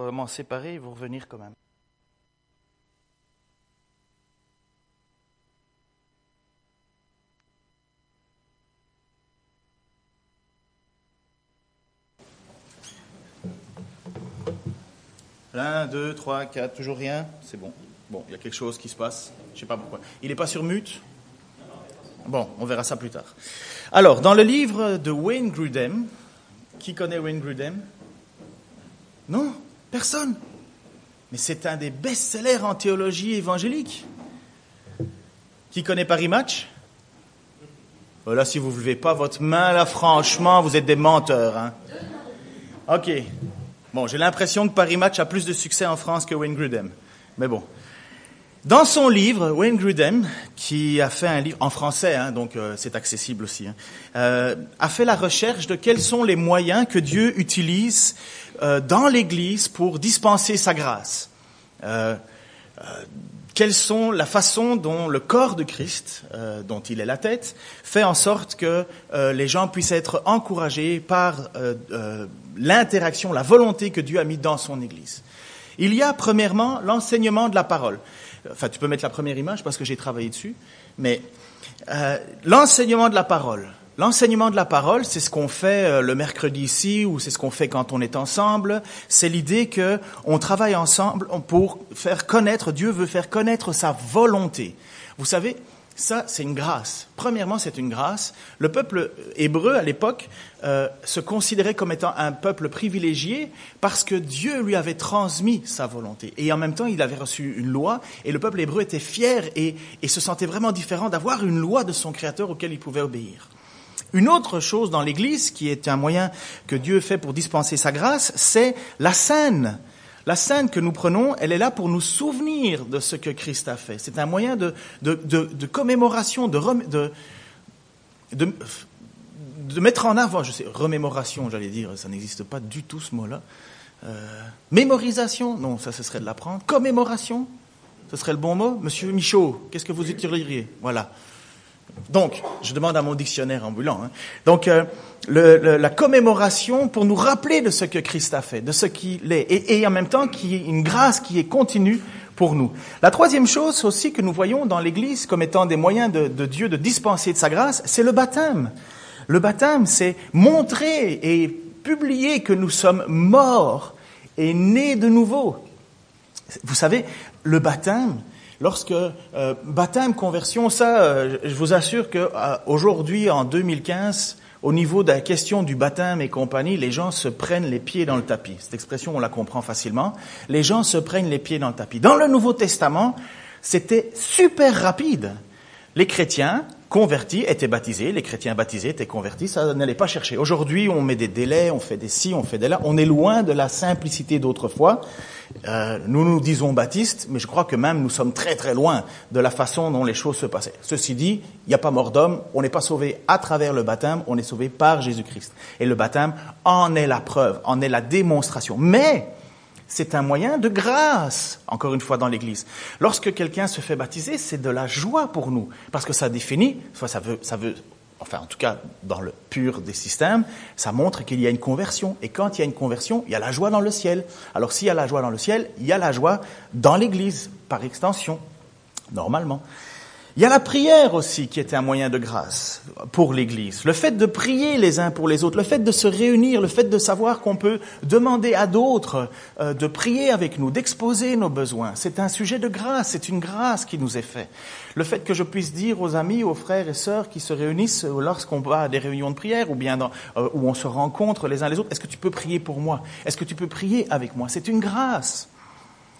euh, m'en séparer et vous revenir quand même. Un, deux, trois, quatre, toujours rien? C'est bon. Bon, il y a quelque chose qui se passe. Je ne sais pas pourquoi. Il n'est pas sur mute? Bon, on verra ça plus tard. Alors, dans le livre de Wayne Grudem, qui connaît Wayne Grudem? Non? Personne Mais c'est un des best-sellers en théologie évangélique. Qui connaît Paris Match? Voilà, si vous ne levez pas votre main, là, franchement, vous êtes des menteurs. Hein. Ok. Bon, j'ai l'impression que Paris Match a plus de succès en France que Wayne Grudem. Mais bon. Dans son livre, Wayne Grudem, qui a fait un livre en français, hein, donc euh, c'est accessible aussi, hein, euh, a fait la recherche de quels sont les moyens que Dieu utilise euh, dans l'Église pour dispenser sa grâce. quelles sont la façon dont le corps de Christ, dont il est la tête, fait en sorte que les gens puissent être encouragés par l'interaction, la volonté que Dieu a mis dans son Église. Il y a premièrement l'enseignement de la parole. Enfin, tu peux mettre la première image parce que j'ai travaillé dessus. Mais euh, l'enseignement de la parole. L'enseignement de la parole, c'est ce qu'on fait euh, le mercredi ici ou c'est ce qu'on fait quand on est ensemble. C'est l'idée que on travaille ensemble pour faire connaître, Dieu veut faire connaître sa volonté. Vous savez, ça, c'est une grâce. Premièrement, c'est une grâce. Le peuple hébreu, à l'époque, euh, se considérait comme étant un peuple privilégié parce que Dieu lui avait transmis sa volonté. Et en même temps, il avait reçu une loi, et le peuple hébreu était fier et, et se sentait vraiment différent d'avoir une loi de son Créateur auquel il pouvait obéir. Une autre chose dans l'Église, qui est un moyen que Dieu fait pour dispenser sa grâce, c'est la scène. La scène que nous prenons, elle est là pour nous souvenir de ce que Christ a fait. C'est un moyen de, commémoration, de, mettre en avant, je sais, remémoration, j'allais dire, ça n'existe pas du tout ce mot-là. Euh, mémorisation, non, ça ce serait de l'apprendre. Commémoration, ce serait le bon mot. Monsieur Michaud, qu'est-ce que vous utiliseriez Voilà. Donc, je demande à mon dictionnaire ambulant. Hein. Donc, euh, la commémoration pour nous rappeler de ce que Christ a fait, de ce qu'il est, et, en même temps qui est une grâce qui est continue pour nous. La troisième chose aussi que nous voyons dans l'Église comme étant des moyens de Dieu de dispenser de sa grâce, c'est le baptême. Le baptême, c'est montrer et publier que nous sommes morts et nés de nouveau. Vous savez, le baptême, Lorsque euh, baptême, conversion, ça, euh, je vous assure que euh, aujourd'hui, en 2015, au niveau de la question du baptême et compagnie, les gens se prennent les pieds dans le tapis. Cette expression, on la comprend facilement. Les gens se prennent les pieds dans le tapis. Dans le Nouveau Testament, c'était super rapide. Les chrétiens convertis étaient baptisés, les chrétiens baptisés étaient convertis, ça n'allait pas chercher. Aujourd'hui, on met des délais, on fait des ci, on fait des là. On est loin de la simplicité d'autrefois. Euh, nous nous disons baptistes, mais je crois que même nous sommes très très loin de la façon dont les choses se passaient. Ceci dit, il n'y a pas mort d'homme, on n'est pas sauvé à travers le baptême, on est sauvé par Jésus-Christ. Et le baptême en est la preuve, en est la démonstration. Mais c'est un moyen de grâce, encore une fois dans l'Église. Lorsque quelqu'un se fait baptiser, c'est de la joie pour nous, parce que ça définit, soit ça veut, ça veut enfin en tout cas dans le pur des systèmes, ça montre qu'il y a une conversion. Et quand il y a une conversion, il y a la joie dans le ciel. Alors s'il y a la joie dans le ciel, il y a la joie dans l'Église, par extension, normalement. Il y a la prière aussi qui est un moyen de grâce pour l'Église. Le fait de prier les uns pour les autres, le fait de se réunir, le fait de savoir qu'on peut demander à d'autres euh, de prier avec nous, d'exposer nos besoins, c'est un sujet de grâce, c'est une grâce qui nous est faite. Le fait que je puisse dire aux amis, aux frères et sœurs qui se réunissent lorsqu'on va à des réunions de prière ou bien dans, euh, où on se rencontre les uns les autres, est-ce que tu peux prier pour moi? Est-ce que tu peux prier avec moi? C'est une grâce.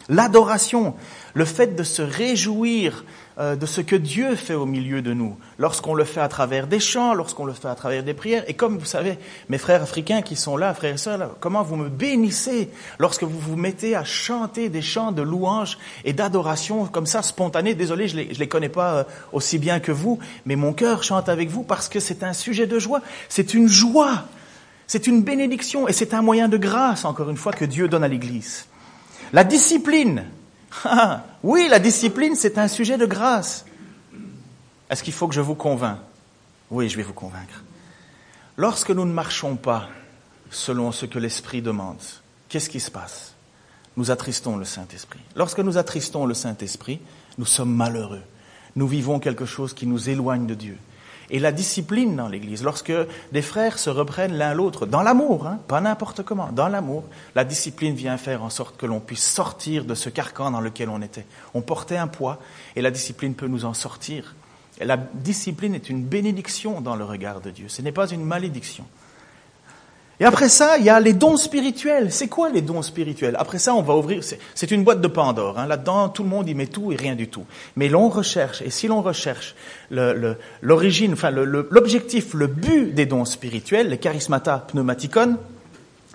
L'adoration, le fait de se réjouir euh, de ce que Dieu fait au milieu de nous, lorsqu'on le fait à travers des chants, lorsqu'on le fait à travers des prières. Et comme vous savez, mes frères africains qui sont là, frères et sœurs, comment vous me bénissez lorsque vous vous mettez à chanter des chants de louange et d'adoration comme ça, spontanés. Désolé, je ne les, les connais pas euh, aussi bien que vous, mais mon cœur chante avec vous parce que c'est un sujet de joie. C'est une joie. C'est une bénédiction et c'est un moyen de grâce, encore une fois, que Dieu donne à l'Église. La discipline, oui, la discipline, c'est un sujet de grâce. Est-ce qu'il faut que je vous convainc? Oui, je vais vous convaincre. Lorsque nous ne marchons pas selon ce que l'Esprit demande, qu'est-ce qui se passe? Nous attristons le Saint-Esprit. Lorsque nous attristons le Saint-Esprit, nous sommes malheureux. Nous vivons quelque chose qui nous éloigne de Dieu. Et la discipline dans l'Église, lorsque des frères se reprennent l'un l'autre, dans l'amour, hein, pas n'importe comment, dans l'amour, la discipline vient faire en sorte que l'on puisse sortir de ce carcan dans lequel on était. On portait un poids et la discipline peut nous en sortir. La discipline est une bénédiction dans le regard de Dieu, ce n'est pas une malédiction. Et après ça, il y a les dons spirituels. C'est quoi les dons spirituels? Après ça, on va ouvrir. C'est une boîte de Pandore. Hein. Là-dedans, tout le monde y met tout et rien du tout. Mais l'on recherche, et si l'on recherche l'origine, le, enfin l'objectif, le, but des dons spirituels, les charismata pneumaticon,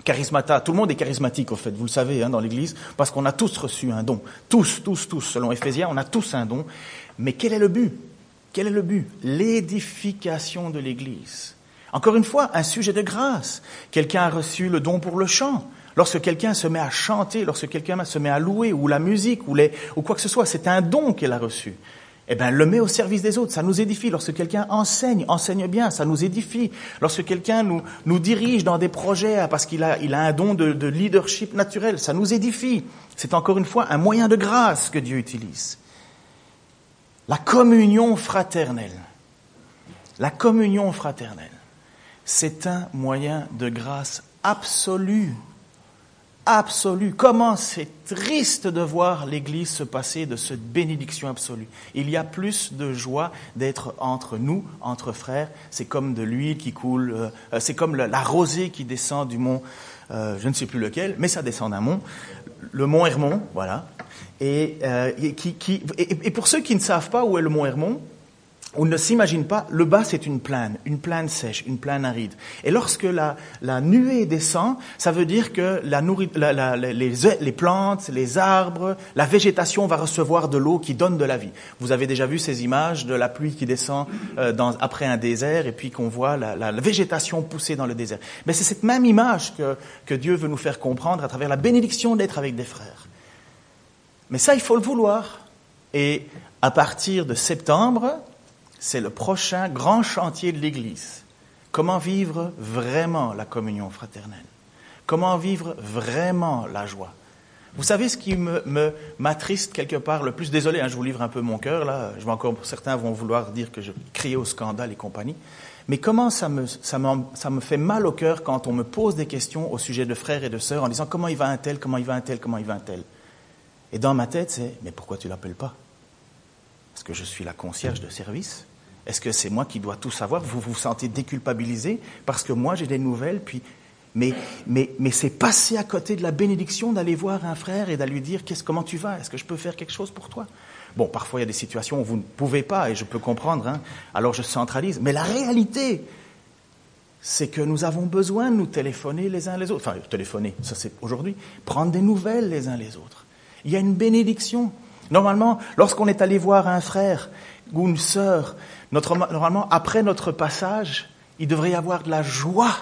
charismata, tout le monde est charismatique au fait, vous le savez hein, dans l'Église, parce qu'on a tous reçu un don. Tous, tous, tous. Selon Éphésiens, on a tous un don. Mais quel est le but? Quel est le but? L'édification de l'Église. Encore une fois, un sujet de grâce. Quelqu'un a reçu le don pour le chant. Lorsque quelqu'un se met à chanter, lorsque quelqu'un se met à louer, ou la musique, ou, les, ou quoi que ce soit, c'est un don qu'elle a reçu. Eh bien, le met au service des autres, ça nous édifie. Lorsque quelqu'un enseigne, enseigne bien, ça nous édifie. Lorsque quelqu'un nous, nous dirige dans des projets parce qu'il a, il a un don de, de leadership naturel, ça nous édifie. C'est encore une fois un moyen de grâce que Dieu utilise. La communion fraternelle. La communion fraternelle c'est un moyen de grâce absolu. Absolu. Comment c'est triste de voir l'Église se passer de cette bénédiction absolue. Il y a plus de joie d'être entre nous, entre frères. C'est comme de l'huile qui coule, euh, c'est comme la rosée qui descend du mont, euh, je ne sais plus lequel, mais ça descend d'un mont, le mont Hermon, voilà. Et, euh, et pour ceux qui ne savent pas où est le mont Hermon, on ne s'imagine pas, le bas c'est une plaine, une plaine sèche, une plaine aride. Et lorsque la, la nuée descend, ça veut dire que la la, les, les, plantes, les arbres, la végétation va recevoir de l'eau qui donne de la vie. Vous avez déjà vu ces images de la pluie qui descend euh, dans, après un désert et puis qu'on voit la, la, végétation pousser dans le désert. Mais c'est cette même image que, que Dieu veut nous faire comprendre à travers la bénédiction d'être avec des frères. Mais ça, il faut le vouloir. Et à partir de septembre, c'est le prochain grand chantier de l'Église. Comment vivre vraiment la communion fraternelle? Comment vivre vraiment la joie? Vous savez ce qui me, m'attriste quelque part le plus? Désolé, hein, je vous livre un peu mon cœur là. Je vais encore, certains vont vouloir dire que je crie au scandale et compagnie. Mais comment ça me, fait mal au cœur quand on me pose des questions au sujet de frères et de sœurs en disant comment il va un tel, comment il va un tel, comment il va un tel? Et dans ma tête, c'est mais pourquoi tu l'appelles pas? Est-ce que je suis la concierge de service est-ce que c'est moi qui dois tout savoir? Vous vous sentez déculpabilisé parce que moi j'ai des nouvelles, puis mais, c'est passer à côté de la bénédiction d'aller voir un frère et d'aller lui dire comment tu vas? Est-ce que je peux faire quelque chose pour toi? Bon, parfois il y a des situations où vous ne pouvez pas et je peux comprendre, hein, alors je centralise. Mais la réalité, c'est que nous avons besoin de nous téléphoner les uns les autres. Enfin, téléphoner, ça c'est aujourd'hui, prendre des nouvelles les uns les autres. Il y a une bénédiction. Normalement, lorsqu'on est allé voir un frère ou une sœur normalement, après notre passage, il devrait y avoir de la joie,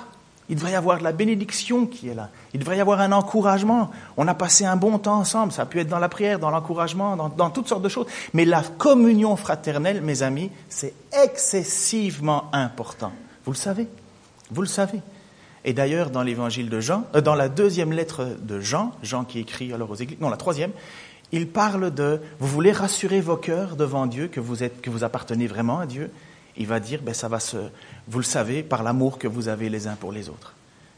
il devrait y avoir de la bénédiction qui est là, il devrait y avoir un encouragement. On a passé un bon temps ensemble, ça a pu être dans la prière, dans l'encouragement, dans, dans toutes sortes de choses. Mais la communion fraternelle, mes amis, c'est excessivement important. Vous le savez, vous le savez. Et d'ailleurs, dans l'évangile de Jean, euh, dans la deuxième lettre de Jean, Jean qui écrit alors aux églises, non, la troisième, il parle de, vous voulez rassurer vos cœurs devant Dieu, que vous, êtes, que vous appartenez vraiment à Dieu. Il va dire, ben ça va se, vous le savez, par l'amour que vous avez les uns pour les autres.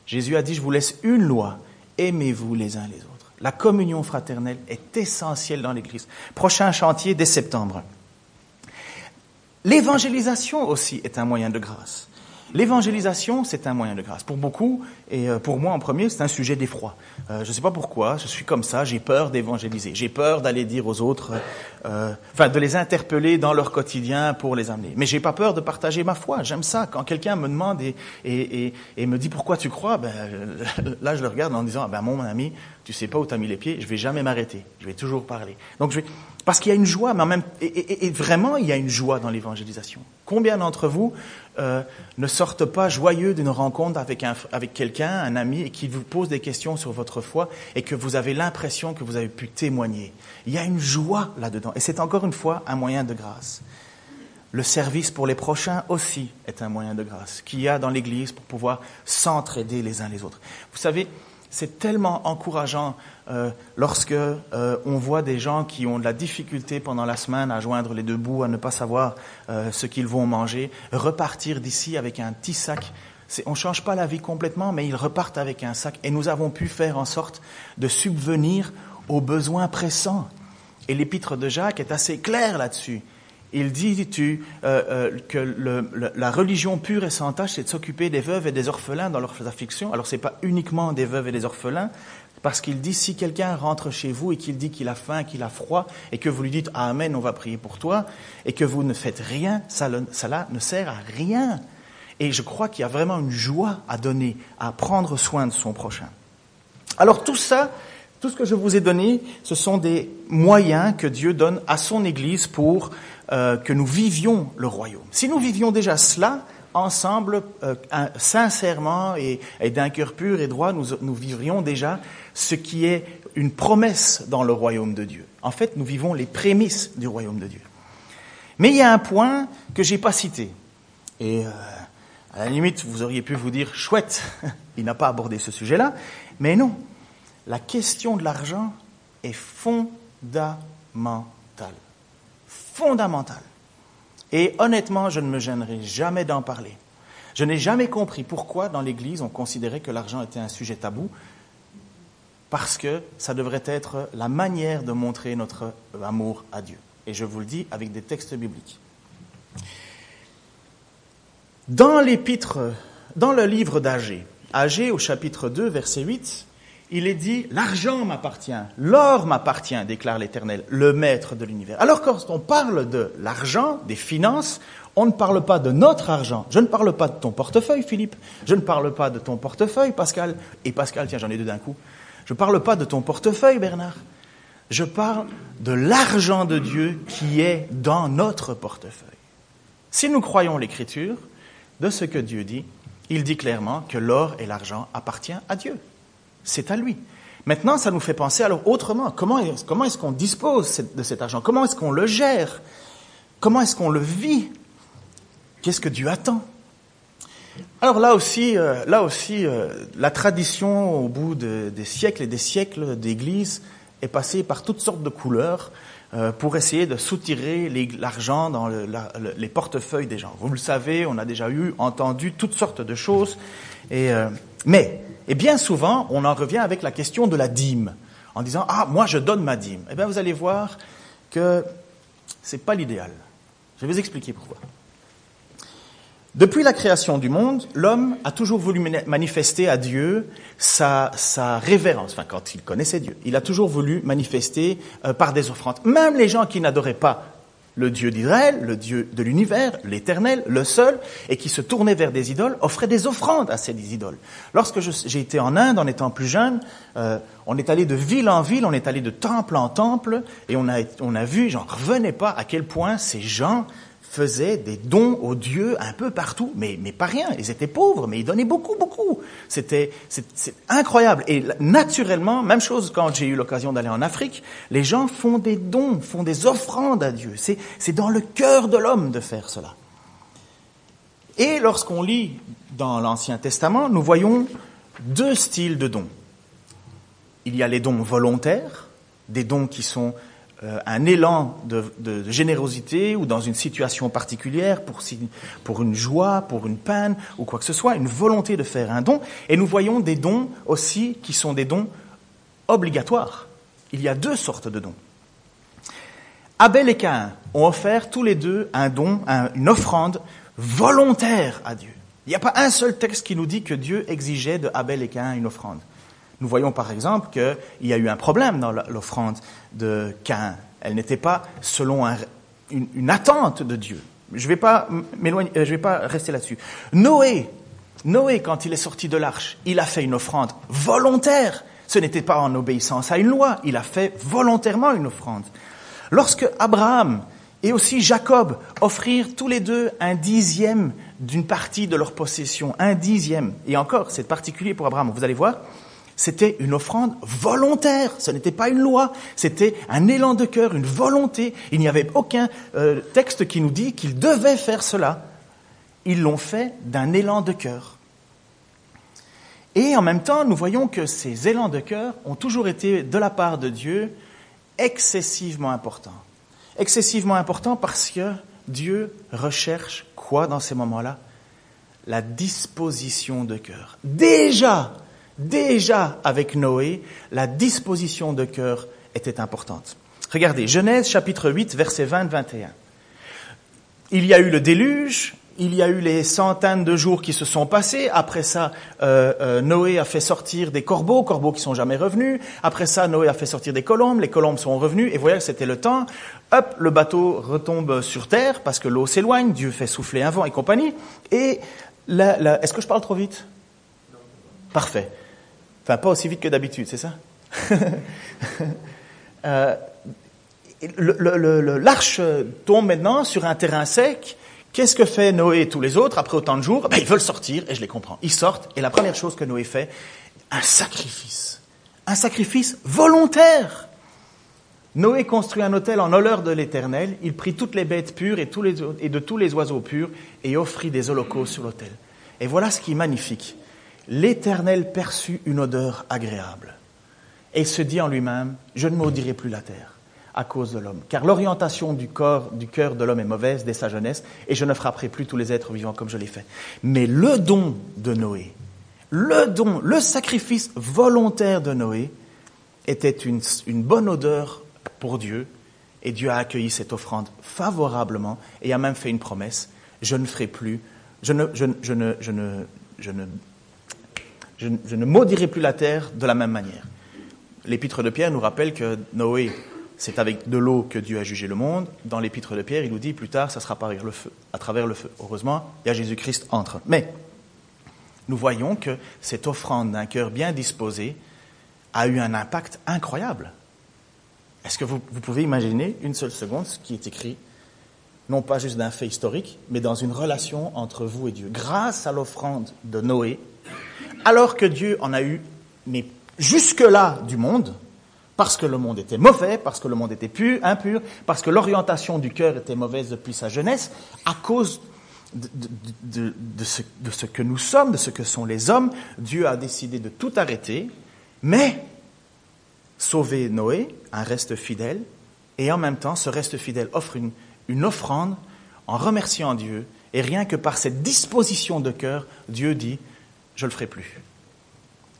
Jésus a dit, je vous laisse une loi, aimez-vous les uns les autres. La communion fraternelle est essentielle dans l'Église. Prochain chantier dès septembre. L'évangélisation aussi est un moyen de grâce. L'évangélisation, c'est un moyen de grâce. Pour beaucoup, et euh, pour moi en premier, c'est un sujet d'effroi. Euh, je ne sais pas pourquoi, je suis comme ça, j'ai peur d'évangéliser. J'ai peur d'aller dire aux autres, euh, enfin de les interpeller dans leur quotidien pour les amener. Mais j'ai pas peur de partager ma foi. J'aime ça. Quand quelqu'un me demande et, et, et, me dit pourquoi tu crois, ben, là je le regarde en disant, ah ben mon ami, tu sais pas où tu as mis les pieds, je vais jamais m'arrêter. Je vais toujours parler. Donc je vais, parce qu'il y a une joie, mais même et, et, vraiment il y a une joie dans l'évangélisation. Combien d'entre vous euh, ne sortent pas joyeux d'une rencontre avec, un, avec quelqu'un, un ami, et qui vous pose des questions sur votre foi et que vous avez l'impression que vous avez pu témoigner? Il y a une joie là-dedans, et c'est encore une fois un moyen de grâce. Le service pour les prochains aussi est un moyen de grâce qu'il y a dans l'Église pour pouvoir s'entraider les uns les autres. Vous savez, c'est tellement encourageant euh, lorsque euh, on voit des gens qui ont de la difficulté pendant la semaine à joindre les deux bouts, à ne pas savoir euh, ce qu'ils vont manger, repartir d'ici avec un petit sac. On ne change pas la vie complètement, mais ils repartent avec un sac. Et nous avons pu faire en sorte de subvenir aux besoins pressants. Et l'épître de Jacques est assez clair là-dessus. Il dit tu, que la religion pure et sans tâche, c'est de s'occuper des veuves et des orphelins dans leurs afflictions. Alors, ce n'est pas uniquement des veuves et des orphelins, parce qu'il dit, si quelqu'un rentre chez vous et qu'il dit qu'il a faim, qu'il a froid, et que vous lui dites Amen, on va prier pour toi, et que vous ne faites rien, cela ne sert à rien. Et je crois qu'il y a vraiment une joie à donner, à prendre soin de son prochain. Alors tout ça, tout ce que je vous ai donné, ce sont des moyens que Dieu donne à son Église pour euh, que nous vivions le royaume. Si nous vivions déjà cela, ensemble, euh, sincèrement et, d'un cœur pur et droit, nous, vivrions déjà ce qui est une promesse dans le royaume de Dieu. En fait, nous vivons les prémices du royaume de Dieu. Mais il y a un point que j'ai pas cité. Et euh, à la limite, vous auriez pu vous dire, chouette, il n'a pas abordé ce sujet-là. Mais non, la question de l'argent est fondamentale. Fondamentale. Et honnêtement, je ne me gênerai jamais d'en parler. Je n'ai jamais compris pourquoi dans l'Église on considérait que l'argent était un sujet tabou, parce que ça devrait être la manière de montrer notre amour à Dieu. Et je vous le dis avec des textes bibliques. Dans l'épître, dans le livre d'Agé, Agé au chapitre 2, verset 8, il est dit, l'argent m'appartient, l'or m'appartient, déclare l'Éternel, le maître de l'univers. Alors quand on parle de l'argent, des finances, on ne parle pas de notre argent. Je ne parle pas de ton portefeuille, Philippe. Je ne parle pas de ton portefeuille, Pascal. Et Pascal, tiens, j'en ai deux d'un coup. Je ne parle pas de ton portefeuille, Bernard. Je parle de l'argent de Dieu qui est dans notre portefeuille. Si nous croyons l'Écriture, de ce que Dieu dit, il dit clairement que l'or et l'argent appartiennent à Dieu. C'est à lui. Maintenant, ça nous fait penser alors autrement. Comment est, comment est-ce qu'on dispose de cet argent? Comment est-ce qu'on le gère? Comment est-ce qu'on le vit? Qu'est-ce que Dieu attend? Alors là aussi, euh, là aussi, euh, la tradition au bout des siècles et des siècles d'Église est passée par toutes sortes de couleurs euh, pour essayer de soutirer l'argent dans les portefeuilles des gens. Vous le savez, on a déjà eu entendu toutes sortes de choses. Et, mais et bien souvent, on en revient avec la question de la dîme, en disant Ah, moi je donne ma dîme. Eh bien, vous allez voir que ce n'est pas l'idéal. Je vais vous expliquer pourquoi. Depuis la création du monde, l'homme a toujours voulu manifester à Dieu sa, sa, révérence, enfin quand il connaissait Dieu. Il a toujours voulu manifester euh, par des offrandes. Même les gens qui n'adoraient pas le Dieu d'Israël, le Dieu de l'univers, l'éternel, le seul, et qui se tournait vers des idoles, offrait des offrandes à ces idoles. Lorsque j'ai été en Inde, en étant plus jeune, euh, on est allé de ville en ville, on est allé de temple en temple, et on a, on a vu, j'en revenais pas, à quel point ces gens faisaient des dons aux dieux un peu partout, mais, mais pas rien. Ils étaient pauvres, mais ils donnaient beaucoup, beaucoup. C'était c'est incroyable. Et naturellement, même chose quand j'ai eu l'occasion d'aller en Afrique, les gens font des dons, font des offrandes à Dieu. C'est dans le cœur de l'homme de faire cela. Et lorsqu'on lit dans l'Ancien Testament, nous voyons deux styles de dons. Il y a les dons volontaires, des dons qui sont un élan de, générosité ou dans une situation particulière, pour, pour une joie, pour une peine ou quoi que ce soit, une volonté de faire un don. Et nous voyons des dons aussi qui sont des dons obligatoires. Il y a deux sortes de dons. Abel et Caïn ont offert tous les deux un don, une offrande volontaire à Dieu. Il n'y a pas un seul texte qui nous dit que Dieu exigeait de Abel et Caïn une offrande. Nous voyons par exemple qu'il y a eu un problème dans l'offrande de Cain. Elle n'était pas selon une, attente de Dieu. Je ne vais pas euh, je vais pas rester là-dessus. Noé, Noé, quand il est sorti de l'arche, il a fait une offrande volontaire. Ce n'était pas en obéissance à une loi, il a fait volontairement une offrande. Lorsque Abraham et aussi Jacob offrirent tous les deux un dixième d'une partie de leur possession, un dixième, et encore, c'est particulier pour Abraham, vous allez voir, c'était une offrande volontaire, ce n'était pas une loi, c'était un élan de cœur, une volonté. Il n'y avait aucun euh, texte qui nous dit qu'ils devaient faire cela. Ils l'ont fait d'un élan de cœur. Et en même temps, nous voyons que ces élans de cœur ont toujours été, de la part de Dieu, excessivement importants. Excessivement importants parce que Dieu recherche quoi dans ces moments-là? La disposition de cœur. Déjà, déjà avec Noé, la disposition de cœur était importante. Regardez, Genèse chapitre 8, verset 20-21. Il y a eu le déluge, il y a eu les centaines de jours qui se sont passés. Après ça, euh, euh, Noé a fait sortir des corbeaux, corbeaux qui sont jamais revenus. Après ça, Noé a fait sortir des colombes, les colombes sont revenues. Et voyez, c'était le temps. Hop, le bateau retombe sur terre parce que l'eau s'éloigne. Dieu fait souffler un vent et compagnie. Et est-ce que je parle trop vite? Parfait. Pas aussi vite que d'habitude, c'est ça euh, L'arche tombe maintenant sur un terrain sec Qu'est-ce que fait Noé et tous les autres après autant de jours? Ben, Ils veulent sortir, et je les comprends. Ils sortent, et la première chose que Noé fait, un sacrifice. Un sacrifice volontaire. Noé construit un hôtel en honneur de l'Éternel. Il prit toutes les bêtes pures et, et de tous les oiseaux purs et offrit des holocaustes sur l'autel. Et voilà ce qui est magnifique. L'Éternel perçut une odeur agréable et se dit en lui-même, je ne maudirai plus la terre à cause de l'homme. Car l'orientation du corps, du cœur de l'homme est mauvaise dès sa jeunesse, et je ne frapperai plus tous les êtres vivants comme je l'ai fait. Mais le don de Noé, le don, le sacrifice volontaire de Noé était une, bonne odeur pour Dieu, et Dieu a accueilli cette offrande favorablement et a même fait une promesse, je ne ferai plus, je ne, je, je ne, je ne maudirai plus la terre de la même manière. L'épître de Pierre nous rappelle que Noé c'est avec de l'eau que Dieu a jugé le monde. Dans l'épître de Pierre, il nous dit plus tard, ça sera par le feu, à travers le feu. Heureusement, il y a Jésus-Christ entre. Mais nous voyons que cette offrande d'un cœur bien disposé a eu un impact incroyable. Est-ce que vous, vous, pouvez imaginer une seule seconde ce qui est écrit, non pas juste d'un fait historique, mais dans une relation entre vous et Dieu, grâce à l'offrande de Noé, alors que Dieu en a eu, mais jusque-là du monde, parce que le monde était mauvais, parce que le monde était pur, impur, parce que l'orientation du cœur était mauvaise depuis sa jeunesse, à cause de, ce, que nous sommes, de ce que sont les hommes, Dieu a décidé de tout arrêter, mais sauver Noé, un reste fidèle, et en même temps, ce reste fidèle offre une offrande en remerciant Dieu, et rien que par cette disposition de cœur, Dieu dit, je ne le ferai plus.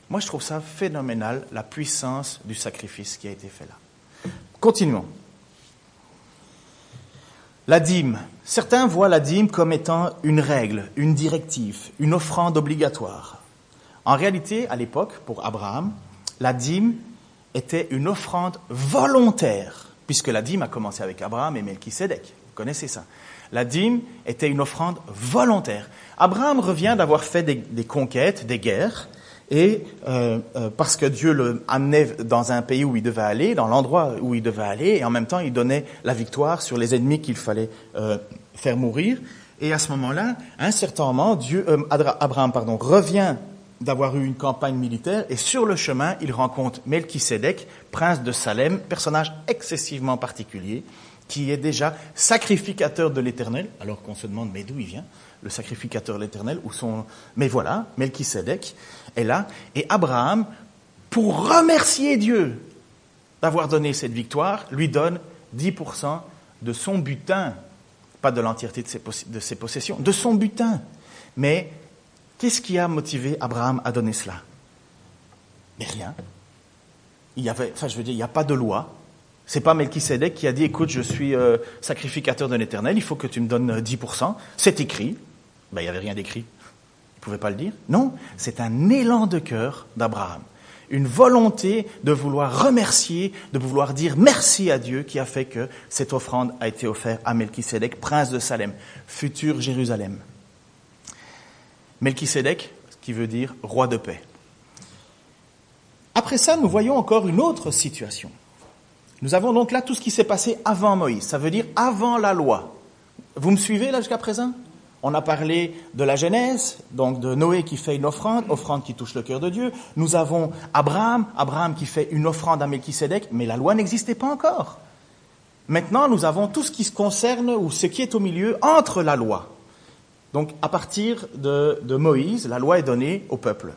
Moi, je trouve ça phénoménal, la puissance du sacrifice qui a été fait là. Continuons. La dîme. Certains voient la dîme comme étant une règle, une directive, une offrande obligatoire. En réalité, à l'époque, pour Abraham, la dîme était une offrande volontaire, puisque la dîme a commencé avec Abraham et Melchisedec. Vous connaissez ça. La dîme était une offrande volontaire. Abraham revient d'avoir fait des, conquêtes, des guerres, et euh, euh, parce que Dieu le amenait dans un pays où il devait aller, dans l'endroit où il devait aller, et en même temps il donnait la victoire sur les ennemis qu'il fallait euh, faire mourir. Et à ce moment-là, un certain moment, Dieu, euh, Abraham pardon, revient d'avoir eu une campagne militaire, et sur le chemin, il rencontre Melchisedec, prince de Salem, personnage excessivement particulier, qui est déjà sacrificateur de l'Éternel, alors qu'on se demande mais d'où il vient? Le sacrificateur l'éternel, ou son... Mais voilà, Melchisedec est là, et Abraham, pour remercier Dieu d'avoir donné cette victoire, lui donne 10% de son butin, pas de l'entièreté de ses, possessions, de son butin. Mais qu'est-ce qui a motivé Abraham à donner cela? Mais rien. Il y avait, enfin, je veux dire, il n'y a pas de loi. C'est pas Melchisedec qui a dit, écoute, je suis euh, sacrificateur de l'éternel, il faut que tu me donnes 10%. C'est écrit. Ben, il n'y avait rien d'écrit. Il ne pouvait pas le dire. Non, c'est un élan de cœur d'Abraham. Une volonté de vouloir remercier, de vouloir dire merci à Dieu qui a fait que cette offrande a été offerte à Melchisedec, prince de Salem, futur Jérusalem. Melchisedec, qui veut dire roi de paix. Après ça, nous voyons encore une autre situation. Nous avons donc là tout ce qui s'est passé avant Moïse, ça veut dire avant la loi. Vous me suivez là jusqu'à présent? On a parlé de la Genèse, donc de Noé qui fait une offrande, offrande qui touche le cœur de Dieu. Nous avons Abraham, Abraham qui fait une offrande à Melchisedec, mais la loi n'existait pas encore. Maintenant, nous avons tout ce qui se concerne ou ce qui est au milieu entre la loi. Donc, à partir de, de Moïse, la loi est donnée au peuple.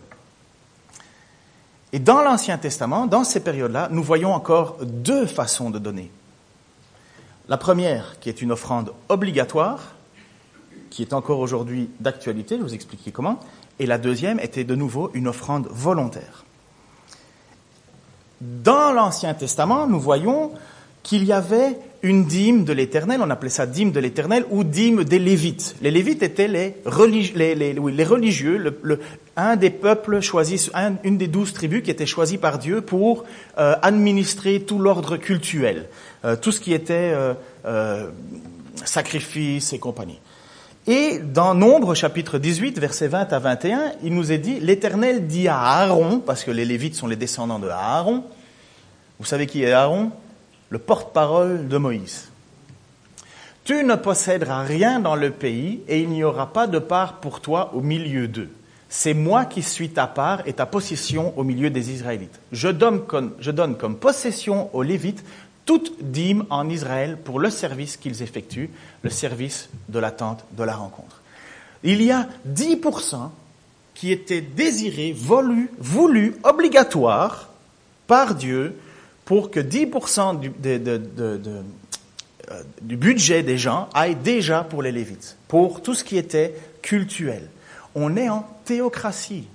Et dans l'Ancien Testament, dans ces périodes-là, nous voyons encore deux façons de donner. La première, qui est une offrande obligatoire, qui est encore aujourd'hui d'actualité, je vous expliquer comment, et la deuxième était de nouveau une offrande volontaire. Dans l'Ancien Testament, nous voyons qu'il y avait une dîme de l'Éternel, on appelait ça dîme de l'Éternel ou dîme des Lévites. Les Lévites étaient les, religieux, un des peuples choisis, une des douze tribus qui étaient choisies par Dieu pour euh, administrer tout l'ordre cultuel, euh, tout ce qui était euh, sacrifice et compagnie. Et dans Nombre chapitre 18, versets 20 à 21, il nous est dit, l'Éternel dit à Aaron, parce que les Lévites sont les descendants de Aaron, vous savez qui est Aaron? Le porte-parole de Moïse. Tu ne posséderas rien dans le pays et il n'y aura pas de part pour toi au milieu d'eux. C'est moi qui suis ta part et ta possession au milieu des Israélites. Je donne comme, je donne comme possession aux Lévites toute dîme en Israël pour le service qu'ils effectuent, le service de l'attente de la rencontre. Il y a 10% qui étaient désirés, voulus, voulus, obligatoires par Dieu pour que 10% du, euh, du budget des gens aille déjà pour les Lévites, pour tout ce qui était cultuel. On est en théocratie.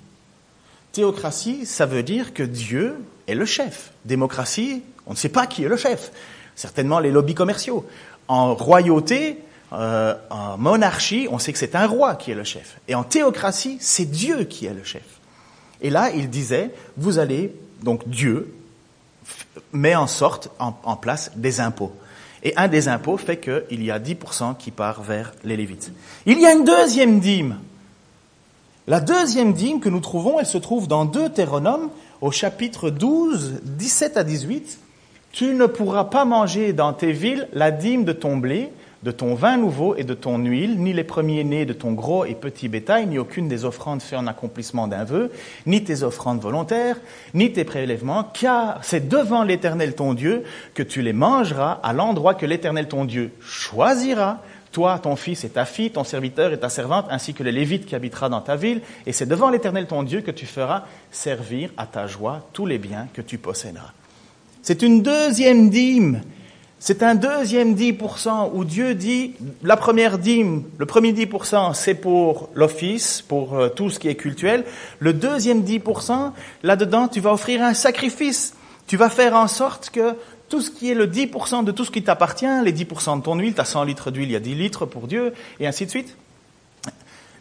Théocratie, ça veut dire que Dieu est le chef. Démocratie, on ne sait pas qui est le chef. Certainement les lobbies commerciaux. En royauté, euh, en monarchie, on sait que c'est un roi qui est le chef. Et en théocratie, c'est Dieu qui est le chef. Et là, il disait, vous allez, donc Dieu met en sorte en, en place des impôts. Et un des impôts fait qu'il y a 10% qui part vers les Lévites. Il y a une deuxième dîme. La deuxième dîme que nous trouvons, elle se trouve dans Deutéronome au chapitre 12, 17 à 18. Tu ne pourras pas manger dans tes villes la dîme de ton blé, de ton vin nouveau et de ton huile, ni les premiers-nés de ton gros et petit bétail, ni aucune des offrandes faites en accomplissement d'un vœu, ni tes offrandes volontaires, ni tes prélèvements, car c'est devant l'Éternel ton Dieu que tu les mangeras à l'endroit que l'Éternel ton Dieu choisira, toi, ton fils et ta fille, ton serviteur et ta servante, ainsi que le Lévite qui habitera dans ta ville, et c'est devant l'Éternel ton Dieu que tu feras servir à ta joie tous les biens que tu posséderas. C'est une deuxième dîme. C'est un deuxième 10% où Dieu dit, la première dîme, le premier 10%, c'est pour l'office, pour euh, tout ce qui est cultuel. Le deuxième 10%, là-dedans, tu vas offrir un sacrifice. Tu vas faire en sorte que tout ce qui est le 10% de tout ce qui t'appartient, les 10% de ton huile, tu as 100 litres d'huile, il y a 10 litres pour Dieu, et ainsi de suite,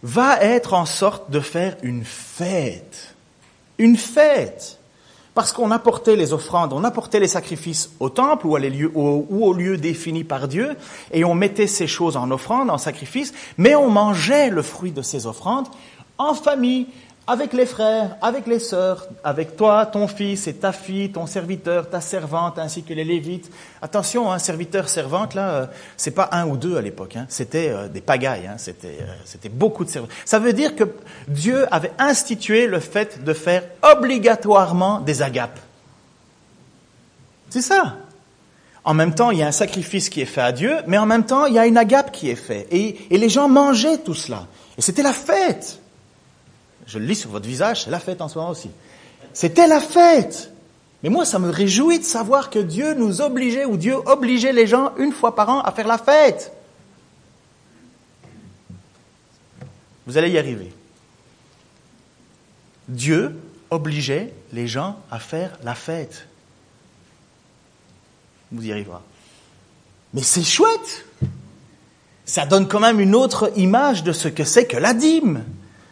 va être en sorte de faire une fête. Une fête parce qu'on apportait les offrandes, on apportait les sacrifices au temple ou, à les lieux, ou, au lieu défini par Dieu, et on mettait ces choses en offrande, en sacrifice, mais on mangeait le fruit de ces offrandes en famille, avec les frères, avec les sœurs, avec toi, ton fils et ta fille, ton serviteur, ta servante, ainsi que les Lévites. Attention, un serviteur, servante, là, euh, c'est pas un ou deux à l'époque, hein, c'était euh, des pagailles, hein, c'était, euh, c'était beaucoup de serviteurs. Ça veut dire que Dieu avait institué le fait de faire obligatoirement des agapes. C'est ça. En même temps, il y a un sacrifice qui est fait à Dieu, mais en même temps, il y a une agape qui est faite. Et, et les gens mangeaient tout cela. Et c'était la fête. Je le lis sur votre visage, c'est la fête en ce moment aussi. C'était la fête. Mais moi, ça me réjouit de savoir que Dieu nous obligeait, ou Dieu obligeait les gens une fois par an à faire la fête. Vous allez y arriver. Dieu obligeait les gens à faire la fête. Vous y arriverez. Mais c'est chouette. Ça donne quand même une autre image de ce que c'est que la dîme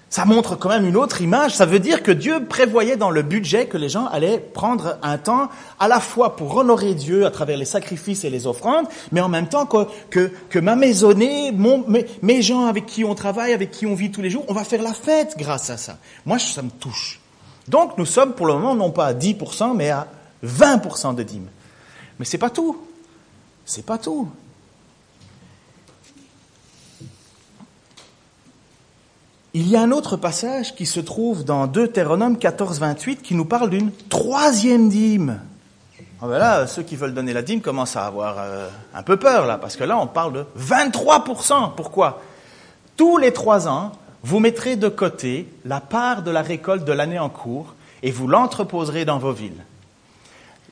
ça montre quand même une autre image. Ça veut dire que Dieu prévoyait dans le budget que les gens allaient prendre un temps à la fois pour honorer Dieu à travers les sacrifices et les offrandes, mais en même temps que, que, ma maisonnée, mes, mes, gens avec qui on travaille, avec qui on vit tous les jours, on va faire la fête grâce à ça. Moi, ça me touche. Donc, nous sommes pour le moment non pas à 10%, mais à 20% de dîmes. Mais c'est pas tout. C'est pas tout. Il y a un autre passage qui se trouve dans Deutéronome 14, 28 qui nous parle d'une troisième dîme. Ah ben ceux qui veulent donner la dîme commencent à avoir euh, un peu peur parce que là on parle de 23%. Pourquoi? Tous les trois ans, vous mettrez de côté la part de la récolte de l'année en cours et vous l'entreposerez dans vos villes.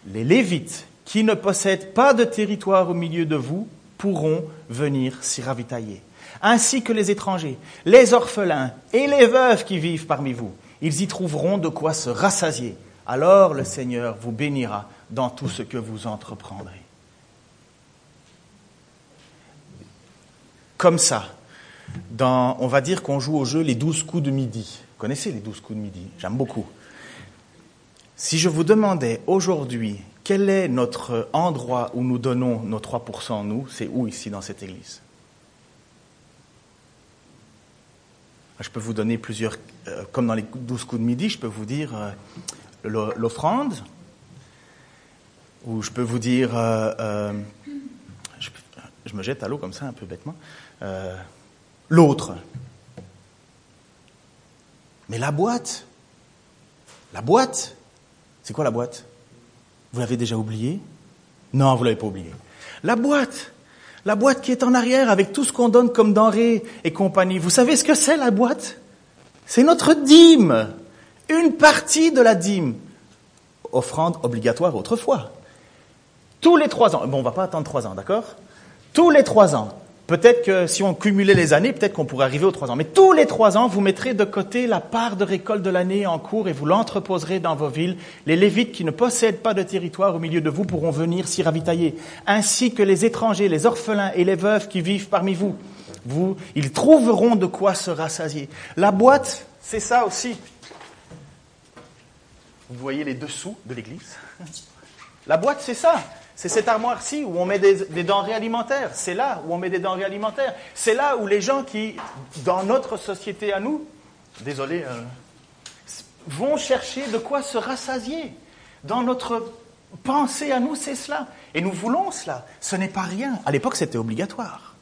Les Lévites qui ne possèdent pas de territoire au milieu de vous pourront venir s'y ravitailler, ainsi que les étrangers, les orphelins et les veuves qui vivent parmi vous. Ils y trouveront de quoi se rassasier. Alors le Seigneur vous bénira dans tout ce que vous entreprendrez. Comme ça, dans, on va dire qu'on joue au jeu les douze coups de midi. Vous connaissez les douze coups de midi? J'aime beaucoup. Si je vous demandais aujourd'hui quel est notre endroit où nous donnons nos 3%, nous, c'est où ici dans cette église? Je peux vous donner plusieurs, euh, comme dans les douze coups de midi, je peux vous dire euh, l'offrande, ou je peux vous dire, euh, je, je, me jette à l'eau comme ça un peu bêtement, l'autre. Mais la boîte, la boîte, c'est quoi la boîte? Vous l'avez déjà oublié Non, vous l'avez pas oublié. La boîte, la boîte qui est en arrière avec tout ce qu'on donne comme denrées et compagnie. Vous savez ce que c'est la boîte? C'est notre dîme, une partie de la dîme. Offrande obligatoire autrefois. Tous les trois ans, bon, on va pas attendre trois ans, d'accord? Tous les trois ans, Peut-être que si on cumulait les années, peut-être qu'on pourrait arriver aux trois ans. Mais tous les trois ans, vous mettrez de côté la part de récolte de l'année en cours et vous l'entreposerez dans vos villes. Les Lévites qui ne possèdent pas de territoire au milieu de vous pourront venir s'y ravitailler, ainsi que les étrangers, les orphelins et les veuves qui vivent parmi vous. Vous, ils trouveront de quoi se rassasier. La boîte, c'est ça aussi. Vous voyez les dessous de l'église? La boîte, c'est ça. C'est cette armoire-ci où on met des, denrées alimentaires. C'est là où on met des denrées alimentaires. C'est là où les gens qui, dans notre société à nous, désolé, euh, vont chercher de quoi se rassasier. Dans notre pensée à nous, c'est cela. Et nous voulons cela. Ce n'est pas rien. À l'époque, c'était obligatoire.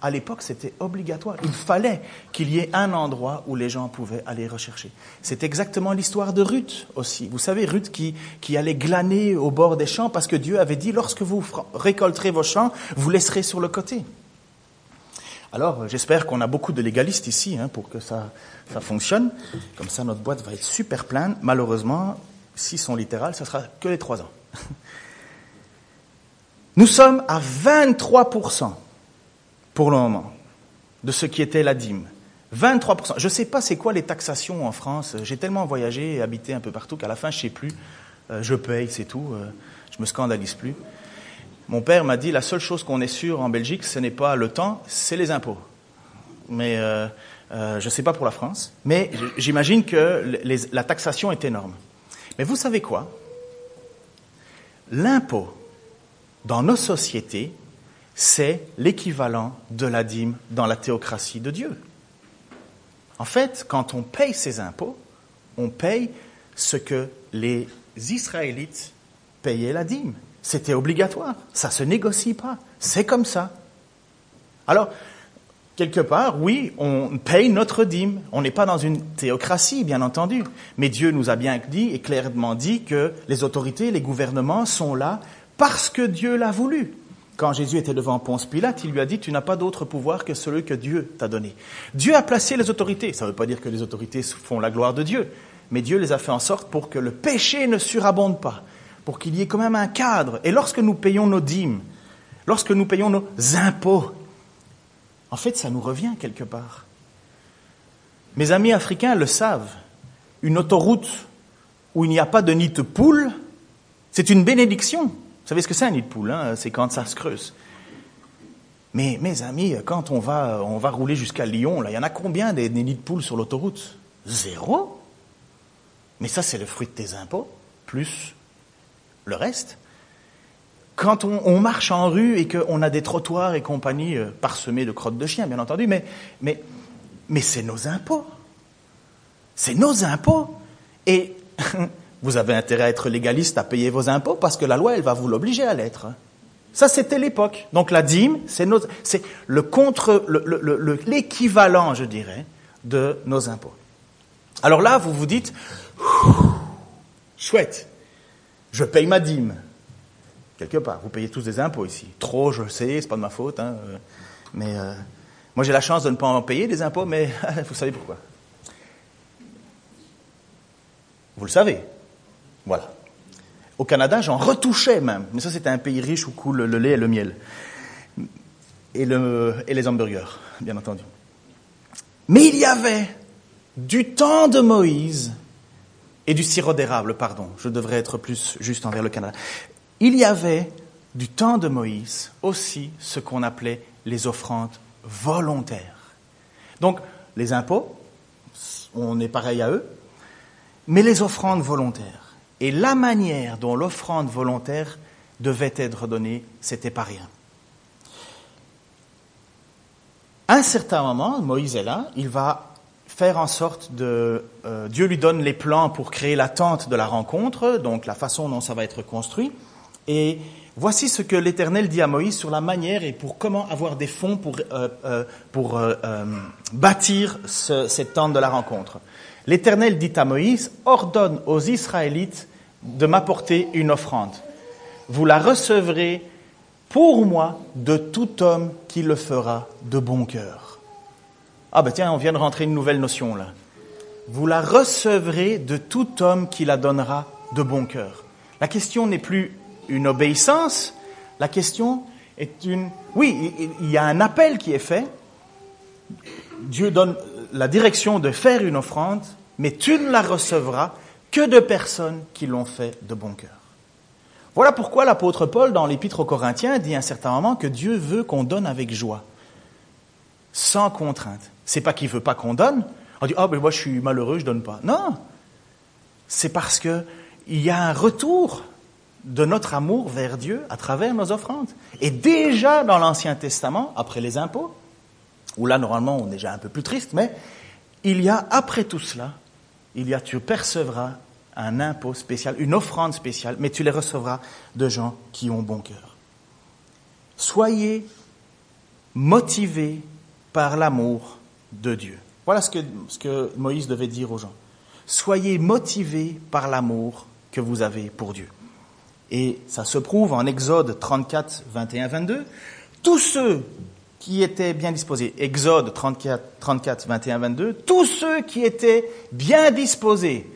À l'époque, c'était obligatoire. Il fallait qu'il y ait un endroit où les gens pouvaient aller rechercher. C'est exactement l'histoire de Ruth aussi. Vous savez, Ruth qui, qui allait glaner au bord des champs parce que Dieu avait dit, lorsque vous récolterez vos champs, vous laisserez sur le côté. Alors, j'espère qu'on a beaucoup de légalistes ici hein, pour que ça, ça fonctionne. Comme ça, notre boîte va être super pleine. Malheureusement, s'ils sont littérales, ce sera que les trois ans. Nous sommes à 23 pour le moment, de ce qui était la dîme. 23%. Je ne sais pas c'est quoi les taxations en France. J'ai tellement voyagé et habité un peu partout qu'à la fin, je ne sais plus. Euh, je paye, c'est tout. Euh, je me scandalise plus. Mon père m'a dit la seule chose qu'on est sûr en Belgique, ce n'est pas le temps, c'est les impôts. Mais euh, je ne sais pas pour la France. Mais j'imagine que la taxation est énorme. Mais vous savez quoi? L'impôt dans nos sociétés c'est l'équivalent de la dîme dans la théocratie de Dieu. En fait, quand on paye ses impôts, on paye ce que les Israélites payaient la dîme. C'était obligatoire. Ça se négocie pas. C'est comme ça. Alors, quelque part, oui, on paye notre dîme. On n'est pas dans une théocratie, bien entendu. Mais Dieu nous a bien dit et clairement dit que les autorités, les gouvernements sont là parce que Dieu l'a voulu. Quand Jésus était devant Ponce Pilate, il lui a dit, tu n'as pas d'autre pouvoir que celui que Dieu t'a donné. Dieu a placé les autorités. Ça ne veut pas dire que les autorités font la gloire de Dieu, mais Dieu les a fait en sorte pour que le péché ne surabonde pas, pour qu'il y ait quand même un cadre. Et lorsque nous payons nos dîmes, lorsque nous payons nos impôts, en fait, ça nous revient quelque part. Mes amis africains le savent. Une autoroute où il n'y a pas de nid de poule, c'est une bénédiction. Vous savez ce que c'est un nid de poule hein? C'est quand ça se creuse. Mais mes amis, quand on va, rouler jusqu'à Lyon, il y en a combien des, nids de poules sur l'autoroute? Zéro. Mais ça, c'est le fruit de tes impôts, plus le reste. Quand on, marche en rue et qu'on a des trottoirs et compagnie euh, parsemés de crottes de chiens, bien entendu, mais, mais, mais c'est nos impôts. C'est nos impôts. Et Vous avez intérêt à être légaliste, à payer vos impôts, parce que la loi, elle va vous l'obliger à l'être. Ça, c'était l'époque. Donc la dîme, c'est le contre, l'équivalent, je dirais, de nos impôts. Alors là, vous vous dites, chouette, je paye ma dîme. Quelque part, vous payez tous des impôts ici. Trop, je sais, c'est pas de ma faute, hein, euh, mais euh, moi j'ai la chance de ne pas en payer des impôts, mais vous savez pourquoi. Vous le savez. Voilà. Au Canada, j'en retouchais même. Mais ça, c'était un pays riche où coule le lait et le miel. Et, et les hamburgers, bien entendu. Mais il y avait du temps de Moïse et du sirop d'érable, pardon, je devrais être plus juste envers le Canada. Il y avait du temps de Moïse aussi ce qu'on appelait les offrandes volontaires. Donc, les impôts, on est pareil à eux, mais les offrandes volontaires. Et la manière dont l'offrande volontaire devait être donnée, c'était pas rien. Un certain moment, Moïse est là, il va faire en sorte de... Euh, Dieu lui donne les plans pour créer la tente de la rencontre, donc la façon dont ça va être construit. Et voici ce que l'Éternel dit à Moïse sur la manière et pour comment avoir des fonds pour, euh, euh, pour bâtir cette tente de la rencontre. L'Éternel dit à Moïse, ordonne aux Israélites de m'apporter une offrande. Vous la recevrez pour moi de tout homme qui le fera de bon cœur. Ah ben tiens, on vient de rentrer une nouvelle notion là. Vous la recevrez de tout homme qui la donnera de bon cœur. La question n'est plus une obéissance, la question est une... Oui, il y a un appel qui est fait. Dieu donne la direction de faire une offrande, mais tu ne la recevras que de personnes qui l'ont fait de bon cœur. Voilà pourquoi l'apôtre Paul, dans l'épître aux Corinthiens, dit à un certain moment que Dieu veut qu'on donne avec joie, sans contrainte. C'est pas qu'il veut pas qu'on donne. On dit, ah, oh, ben moi je suis malheureux, je donne pas. Non. C'est parce que il y a un retour de notre amour vers Dieu à travers nos offrandes. Et déjà dans l'Ancien Testament, après les impôts, où là normalement on est déjà un peu plus triste, mais il y a après tout cela il y a, tu percevras un impôt spécial, une offrande spéciale, mais tu les recevras de gens qui ont bon cœur. Soyez motivés par l'amour de Dieu. Voilà ce que, Moïse devait dire aux gens. Soyez motivés par l'amour que vous avez pour Dieu. Et ça se prouve en Exode 34, 21, 22. Tous ceux qui étaient bien disposés. Exode 34, 34, 21, 22. Tous ceux qui étaient bien disposés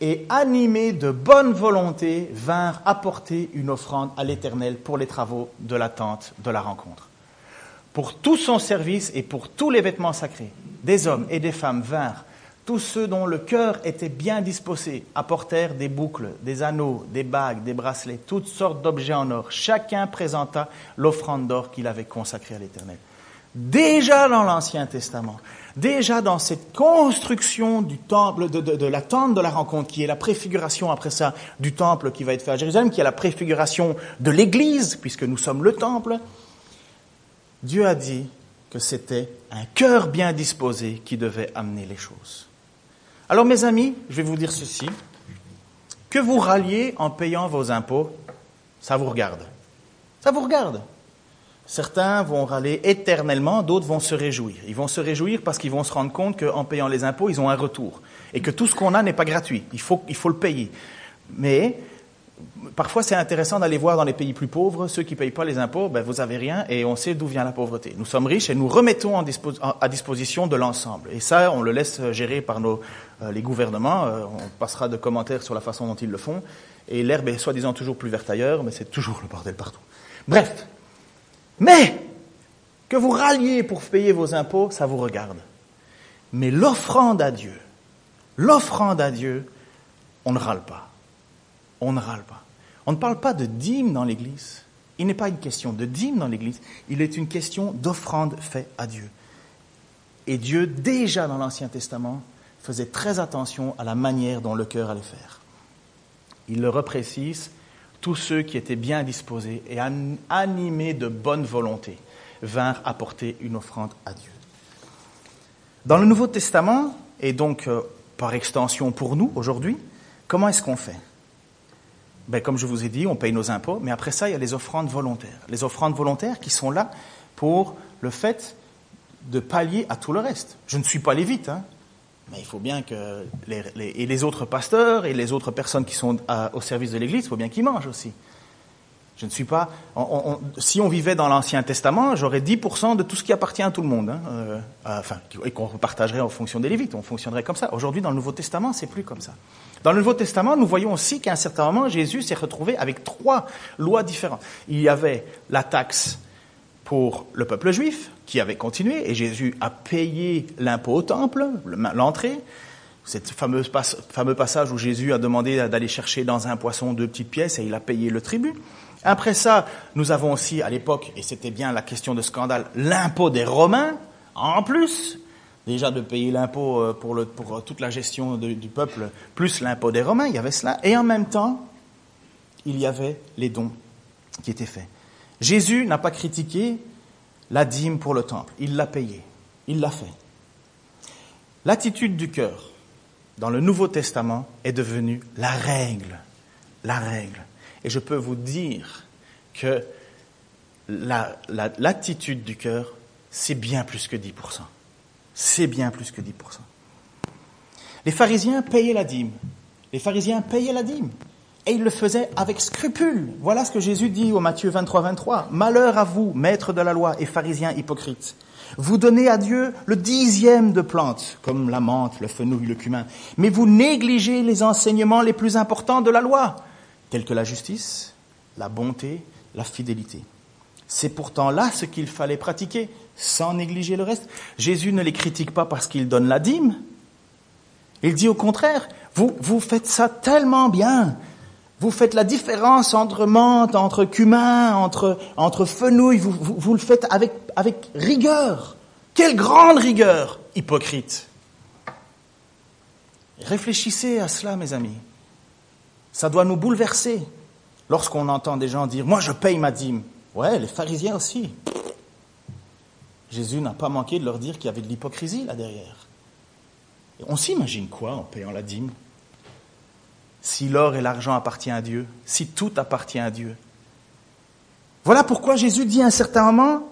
et animés de bonne volonté vinrent apporter une offrande à l'Éternel pour les travaux de l'attente de la rencontre. Pour tout son service et pour tous les vêtements sacrés, des hommes et des femmes vinrent tous ceux dont le cœur était bien disposé apportèrent des boucles, des anneaux, des bagues, des bracelets, toutes sortes d'objets en or. Chacun présenta l'offrande d'or qu'il avait consacrée à l'Éternel. Déjà dans l'Ancien Testament, déjà dans cette construction du temple, de, de, la tente de la rencontre, qui est la préfiguration après ça du temple qui va être fait à Jérusalem, qui est la préfiguration de l'Église, puisque nous sommes le temple, Dieu a dit que c'était un cœur bien disposé qui devait amener les choses. Alors mes amis, je vais vous dire ceci. Que vous ralliez en payant vos impôts, ça vous regarde. Ça vous regarde. Certains vont râler éternellement, d'autres vont se réjouir. Ils vont se réjouir parce qu'ils vont se rendre compte qu'en payant les impôts, ils ont un retour. Et que tout ce qu'on a n'est pas gratuit. Il faut, il faut le payer. Mais parfois, c'est intéressant d'aller voir dans les pays plus pauvres, ceux qui ne payent pas les impôts, ben, vous n'avez rien et on sait d'où vient la pauvreté. Nous sommes riches et nous remettons à disposition de l'ensemble. Et ça, on le laisse gérer par nos, euh, les gouvernements. Euh, on passera de commentaires sur la façon dont ils le font. Et l'herbe est soi-disant toujours plus verte ailleurs, mais c'est toujours le bordel partout. Bref. Mais, que vous ralliez pour payer vos impôts, ça vous regarde. Mais l'offrande à Dieu, l'offrande à Dieu, on ne râle pas. On ne râle pas. On ne parle pas de dîme dans l'Église. Il n'est pas une question de dîme dans l'Église, il est une question d'offrande faite à Dieu. Et Dieu, déjà dans l'Ancien Testament, faisait très attention à la manière dont le cœur allait faire. Il le reprécise, tous ceux qui étaient bien disposés et animés de bonne volonté vinrent apporter une offrande à Dieu. Dans le Nouveau Testament, et donc euh, par extension pour nous aujourd'hui, comment est-ce qu'on fait? Ben, comme je vous ai dit, on paye nos impôts, mais après ça, il y a les offrandes volontaires. Les offrandes volontaires qui sont là pour le fait de pallier à tout le reste. Je ne suis pas lévite, hein, mais il faut bien que les, et les autres pasteurs et les autres personnes qui sont au service de l'Église, il faut bien qu'ils mangent aussi. Je ne suis pas. si on vivait dans l'Ancien Testament, j'aurais 10% de tout ce qui appartient à tout le monde, hein, euh, enfin, et qu'on partagerait en fonction des Lévites. On fonctionnerait comme ça. Aujourd'hui, dans le Nouveau Testament, c'est plus comme ça. Dans le Nouveau Testament, nous voyons aussi qu'à un certain moment, Jésus s'est retrouvé avec trois lois différentes. Il y avait la taxe pour le peuple juif, qui avait continué, et Jésus a payé l'impôt au temple, l'entrée. C'est fameux, fameux passage où Jésus a demandé d'aller chercher dans un poisson deux petites pièces et il a payé le tribut. Après ça, nous avons aussi à l'époque, et c'était bien la question de scandale, l'impôt des Romains, en plus, déjà de payer l'impôt euh, pour, pour, toute la gestion du peuple, plus l'impôt des Romains, il y avait cela, et en même temps, il y avait les dons qui étaient faits. Jésus n'a pas critiqué la dîme pour le temple, il l'a payé, il l'a fait. L'attitude du cœur dans le Nouveau Testament est devenue la règle, la règle. Et je peux vous dire que l'attitude du cœur, c'est bien plus que 10%. C'est bien plus que 10%. Les pharisiens payaient la dîme. Les pharisiens payaient la dîme. Et ils le faisaient avec scrupule. Voilà ce que Jésus dit au Matthieu 23, 23. Malheur à vous, maîtres de la loi et pharisiens hypocrites. Vous donnez à Dieu le dixième de plantes, comme la menthe, le fenouil, le cumin. Mais vous négligez les enseignements les plus importants de la loi tels que la justice, la bonté, la fidélité. C'est pourtant là ce qu'il fallait pratiquer, sans négliger le reste. Jésus ne les critique pas parce qu'il donne la dîme. Il dit au contraire, vous, vous faites ça tellement bien. Vous faites la différence entre menthe, entre cumin, entre, entre fenouil. Vous, le faites avec, avec rigueur. Quelle grande rigueur, hypocrite. Réfléchissez à cela, mes amis. Ça doit nous bouleverser lorsqu'on entend des gens dire Moi, je paye ma dîme. Ouais, les pharisiens aussi. Jésus n'a pas manqué de leur dire qu'il y avait de l'hypocrisie là derrière. on s'imagine quoi en payant la dîme? Si l'or et l'argent appartiennent à Dieu, si tout appartient à Dieu. Voilà pourquoi Jésus dit à un certain moment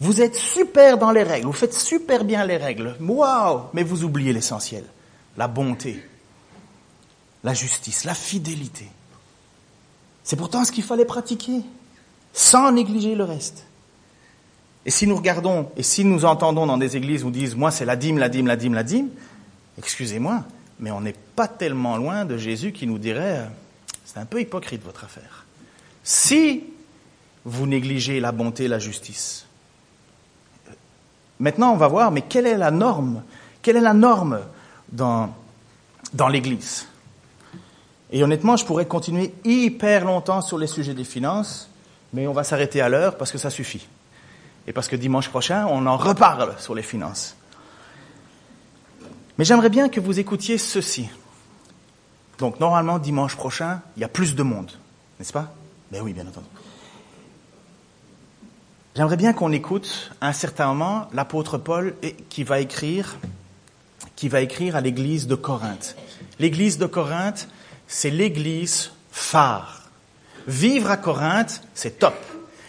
Vous êtes super dans les règles, vous faites super bien les règles. Waouh Mais vous oubliez l'essentiel la bonté, la justice, la fidélité. C'est pourtant ce qu'il fallait pratiquer, sans négliger le reste. Et si nous regardons, et si nous entendons dans des églises où disent, moi c'est la dîme, la dîme, la dîme, la dîme, excusez-moi, mais on n'est pas tellement loin de Jésus qui nous dirait, c'est un peu hypocrite votre affaire. Si vous négligez la bonté, la justice. Maintenant, on va voir, mais quelle est la norme Quelle est la norme dans, dans l'Église? Et honnêtement, je pourrais continuer hyper longtemps sur les sujets des finances, mais on va s'arrêter à l'heure parce que ça suffit. Et parce que dimanche prochain, on en reparle sur les finances. Mais j'aimerais bien que vous écoutiez ceci. Donc normalement, dimanche prochain, il y a plus de monde, n'est-ce pas? Ben oui, bien entendu. J'aimerais bien qu'on écoute à un certain moment l'apôtre Paul qui va écrire, qui va écrire à l'église de Corinthe. L'église de Corinthe, c'est l'église phare. Vivre à Corinthe, c'est top.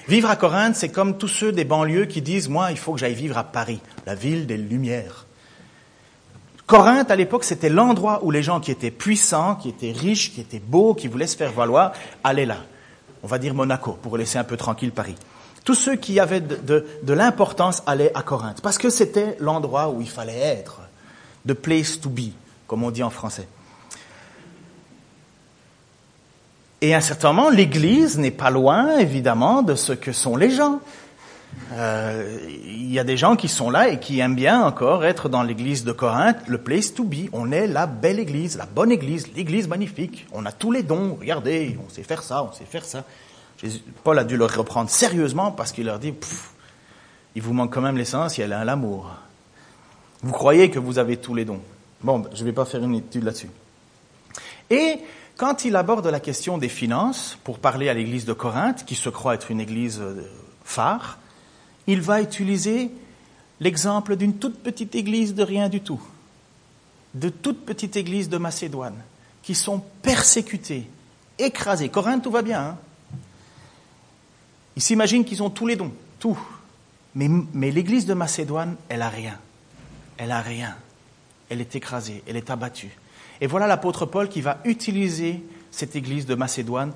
Vivre à Corinthe, c'est comme tous ceux des banlieues qui disent, moi, il faut que j'aille vivre à Paris, la ville des Lumières. Corinthe, à l'époque, c'était l'endroit où les gens qui étaient puissants, qui étaient riches, qui étaient beaux, qui voulaient se faire valoir, allaient là. On va dire Monaco, pour laisser un peu tranquille Paris. Tous ceux qui avaient de, de l'importance allaient à Corinthe, parce que c'était l'endroit où il fallait être. The place to be, comme on dit en français. Et à un certain moment, l'Église n'est pas loin, évidemment, de ce que sont les gens. Euh, il y a des gens qui sont là et qui aiment bien encore être dans l'église de Corinthe, le place to be. On est la belle église, la bonne église, l'église magnifique. On a tous les dons. Regardez, on sait faire ça, on sait faire ça. Paul a dû leur reprendre sérieusement parce qu'il leur dit, il vous manque quand même l'essentiel, hein, l'amour. Vous croyez que vous avez tous les dons. Bon, je ne vais pas faire une étude là-dessus. Et quand il aborde la question des finances, pour parler à l'église de Corinthe, qui se croit être une église euh, phare, il va utiliser l'exemple d'une toute petite église de rien du tout, de toute petite église de Macédoine, qui sont persécutées, écrasées. Corinthe, tout va bien. Hein Ils s'imaginent qu'ils ont tous les dons, tout. Mais, mais l'église de Macédoine, elle a rien. Elle a rien. Elle est écrasée, elle est abattue. Et voilà l'apôtre Paul qui va utiliser cette église de Macédoine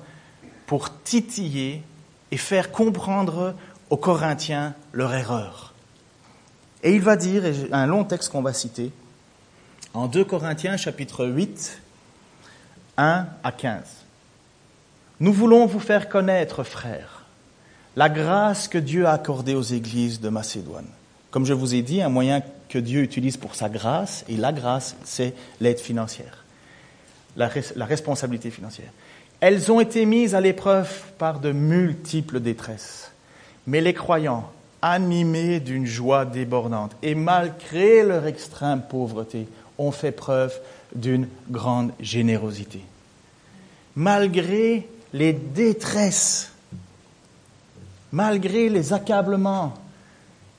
pour titiller et faire comprendre aux Corinthiens leur erreur. Et il va dire, et un long texte qu'on va citer, en 2 Corinthiens chapitre 8, 1 à 15. Nous voulons vous faire connaître, frères, la grâce que Dieu a accordée aux églises de Macédoine. Comme je vous ai dit, un moyen que Dieu utilise pour sa grâce, et la grâce, c'est l'aide financière, la, responsabilité financière. Elles ont été mises à l'épreuve par de multiples détresses, mais les croyants, animés d'une joie débordante, et malgré leur extrême pauvreté, ont fait preuve d'une grande générosité. Malgré les détresses, malgré les accablements,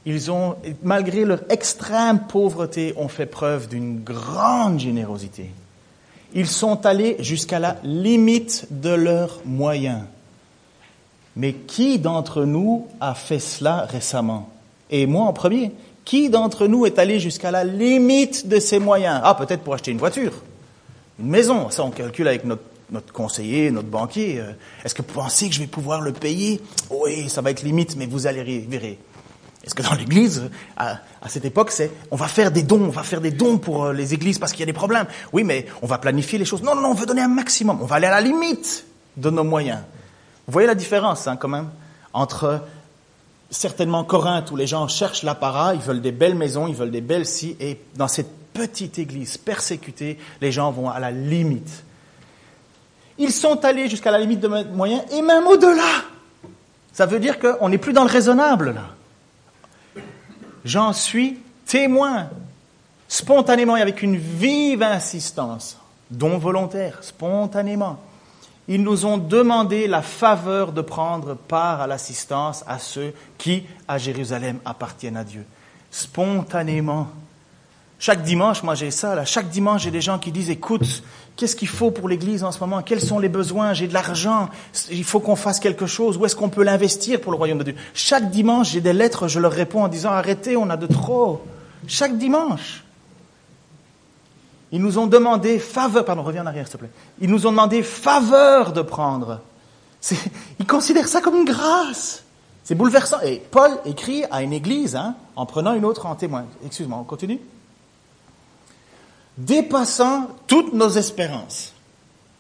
ils ont, malgré leur extrême pauvreté, ont fait preuve d'une grande générosité. Ils sont allés jusqu'à la limite de leurs moyens. Mais qui d'entre nous a fait cela récemment? Et moi en premier. Qui d'entre nous est allé jusqu'à la limite de ses moyens? Ah, peut-être pour acheter une voiture, une maison. Ça, on calcule avec notre, conseiller, notre banquier. Euh, est-ce que vous pensez que je vais pouvoir le payer? Oui, ça va être limite, mais vous allez verrez. Est-ce que dans l'Église, à, cette époque, c'est on va faire des dons, on va faire des dons pour euh, les églises parce qu'il y a des problèmes. Oui, mais on va planifier les choses. Non, non, non, on veut donner un maximum. On va aller à la limite de nos moyens. Vous voyez la différence, hein, quand même, entre certainement Corinthe où les gens cherchent l'apparat, ils veulent des belles maisons, ils veulent des belles si, et dans cette petite église persécutée, les gens vont à la limite. Ils sont allés jusqu'à la limite de moyens et même au-delà. Ça veut dire qu'on n'est plus dans le raisonnable là. J'en suis témoin, spontanément et avec une vive insistance, don volontaire, spontanément ils nous ont demandé la faveur de prendre part à l'assistance à ceux qui, à Jérusalem, appartiennent à Dieu. Spontanément. Chaque dimanche, moi j'ai ça, là. Chaque dimanche, j'ai des gens qui disent, écoute, qu'est-ce qu'il faut pour l'église en ce moment? Quels sont les besoins? J'ai de l'argent. Il faut qu'on fasse quelque chose. Où est-ce qu'on peut l'investir pour le royaume de Dieu? Chaque dimanche, j'ai des lettres, je leur réponds en disant, arrêtez, on a de trop. Chaque dimanche. Ils nous ont demandé faveur, pardon, reviens en arrière s'il te plaît. Ils nous ont demandé faveur de prendre. Ils considèrent ça comme une grâce. C'est bouleversant. Et Paul écrit à une église, hein, en prenant une autre en témoin. Excuse-moi, on continue? Dépassant toutes nos espérances,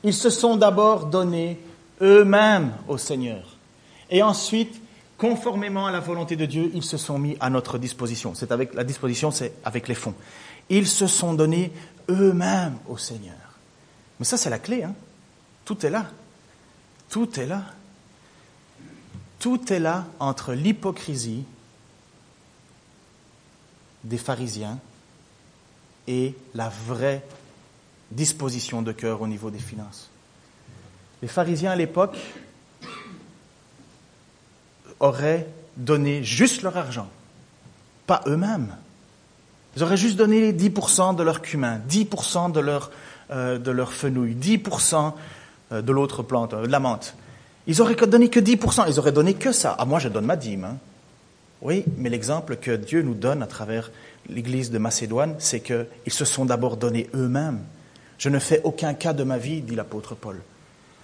ils se sont d'abord donnés eux-mêmes au Seigneur. Et ensuite, conformément à la volonté de Dieu, ils se sont mis à notre disposition. C'est avec la disposition, c'est avec les fonds. Ils se sont donnés eux-mêmes au Seigneur. Mais ça, c'est la clé. Hein? Tout est là. Tout est là. Tout est là entre l'hypocrisie des pharisiens et la vraie disposition de cœur au niveau des finances. Les pharisiens à l'époque auraient donné juste leur argent, pas eux-mêmes. Ils auraient juste donné 10% de leur cumin, 10% de leur, euh, de leur fenouil, 10% euh, de l'autre plante, euh, de la menthe. Ils auraient donné que 10%, ils auraient donné que ça. Ah, moi, je donne ma dîme. Hein. Oui, mais l'exemple que Dieu nous donne à travers l'église de Macédoine, c'est qu'ils se sont d'abord donnés eux-mêmes. Je ne fais aucun cas de ma vie, dit l'apôtre Paul.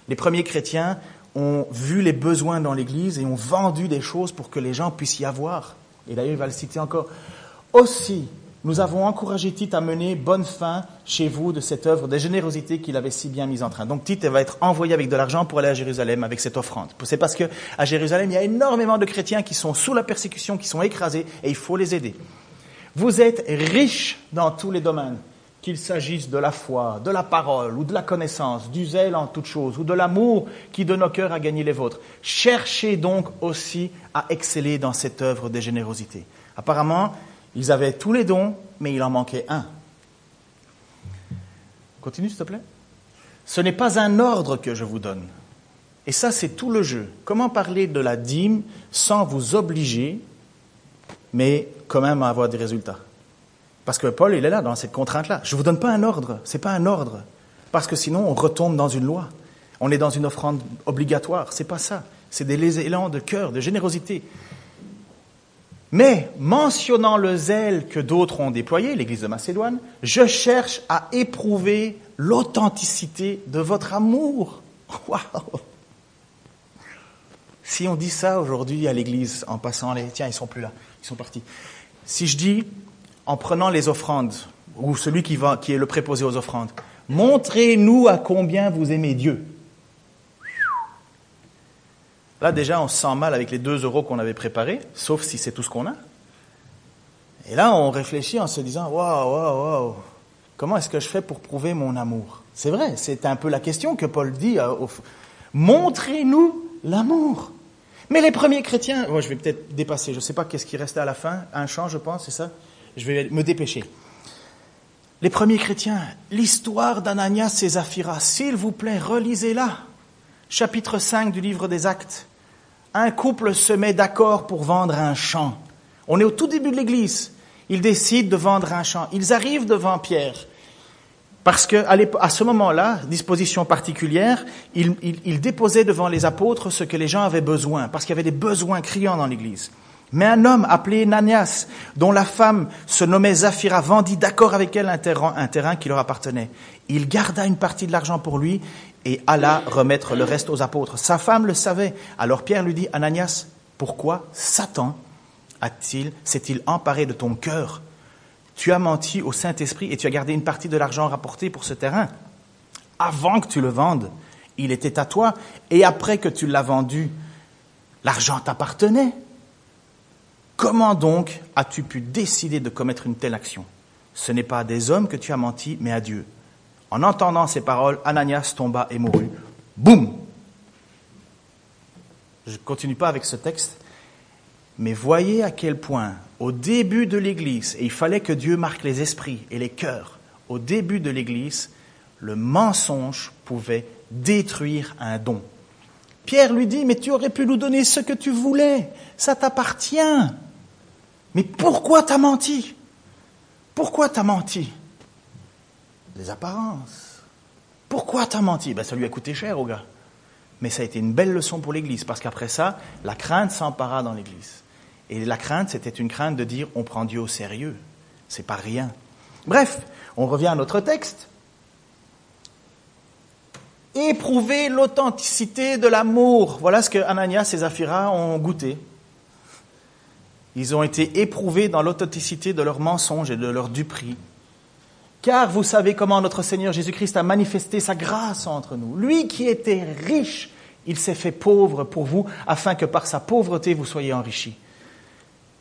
Les premiers chrétiens ont vu les besoins dans l'église et ont vendu des choses pour que les gens puissent y avoir. Et d'ailleurs, il va le citer encore. Aussi, nous avons encouragé Tite à mener bonne fin chez vous de cette œuvre de générosité qu'il avait si bien mise en train. Donc Tite va être envoyé avec de l'argent pour aller à Jérusalem avec cette offrande. C'est parce que à Jérusalem, il y a énormément de chrétiens qui sont sous la persécution, qui sont écrasés, et il faut les aider. Vous êtes riches dans tous les domaines, qu'il s'agisse de la foi, de la parole, ou de la connaissance, du zèle en toutes choses, ou de l'amour qui de nos cœurs a gagné les vôtres. Cherchez donc aussi à exceller dans cette œuvre de générosité. Apparemment, ils avaient tous les dons, mais il en manquait un. Continue, s'il te plaît. Ce n'est pas un ordre que je vous donne. Et ça, c'est tout le jeu. Comment parler de la dîme sans vous obliger, mais quand même avoir des résultats? Parce que Paul, il est là dans cette contrainte-là. Je ne vous donne pas un ordre. Ce n'est pas un ordre. Parce que sinon, on retombe dans une loi. On est dans une offrande obligatoire. C'est pas ça. C'est des élans de cœur, de générosité. Mais, mentionnant le zèle que d'autres ont déployé, l'Église de Macédoine, je cherche à éprouver l'authenticité de votre amour. Waouh Si on dit ça aujourd'hui à l'église, en passant les... Tiens, ils sont plus là, ils sont partis. Si je dis, en prenant les offrandes, ou celui qui, est le préposé aux offrandes, montrez-nous à combien vous aimez Dieu. Là, déjà, on se sent mal avec les deux euros qu'on avait préparés, sauf si c'est tout ce qu'on a. Et là, on réfléchit en se disant, waouh, waouh, waouh, comment est-ce que je fais pour prouver mon amour? C'est vrai, c'est un peu la question que Paul dit. Euh, montrez-nous l'amour. Mais les premiers chrétiens, je vais peut-être dépasser, je ne sais pas qu'est-ce qui restait à la fin, un chant, je pense, c'est ça? Je vais me dépêcher. Les premiers chrétiens, l'histoire d'Ananias et Zaphira, s'il vous plaît, relisez-la chapitre 5 du livre des Actes. Un couple se met d'accord pour vendre un champ. On est au tout début de l'Église. Ils décident de vendre un champ. Ils arrivent devant Pierre. Parce que à ce moment-là, disposition particulière, ils, déposaient devant les apôtres ce que les gens avaient besoin, parce qu'il y avait des besoins criants dans l'Église. Mais un homme appelé Nanias, dont la femme se nommait Zaphira, vendit d'accord avec elle un terrain qui leur appartenait. Il garda une partie de l'argent pour lui et alla remettre le reste aux apôtres. Sa femme le savait. Alors Pierre lui dit, Ananias, pourquoi Satan a-t-il, s'est-il emparé de ton cœur? Tu as menti au Saint-Esprit et tu as gardé une partie de l'argent rapporté pour ce terrain. Avant que tu le vendes, il était à toi, et après que tu l'as vendu, l'argent t'appartenait. Comment donc as-tu pu décider de commettre une telle action? Ce n'est pas à des hommes que tu as menti, mais à Dieu. En entendant ces paroles, Ananias tomba et mourut. Boum Je ne continue pas avec ce texte, mais voyez à quel point, au début de l'Église, et il fallait que Dieu marque les esprits et les cœurs, au début de l'Église, le mensonge pouvait détruire un don. Pierre lui dit, mais tu aurais pu nous donner ce que tu voulais, ça t'appartient. Mais pourquoi t'as menti? Pourquoi t'as menti? Les apparences. Pourquoi t'as menti? Ben, Ça lui a coûté cher au gars. Mais ça a été une belle leçon pour l'Église, parce qu'après ça, la crainte s'empara dans l'Église. Et la crainte, c'était une crainte de dire on prend Dieu au sérieux. C'est pas rien. Bref, on revient à notre texte. Éprouver l'authenticité de l'amour. Voilà ce que Ananias et Zaphira ont goûté. Ils ont été éprouvés dans l'authenticité de leurs mensonges et de leur duperie. Car vous savez comment notre Seigneur Jésus-Christ a manifesté sa grâce entre nous. Lui qui était riche, il s'est fait pauvre pour vous, afin que par sa pauvreté vous soyez enrichis.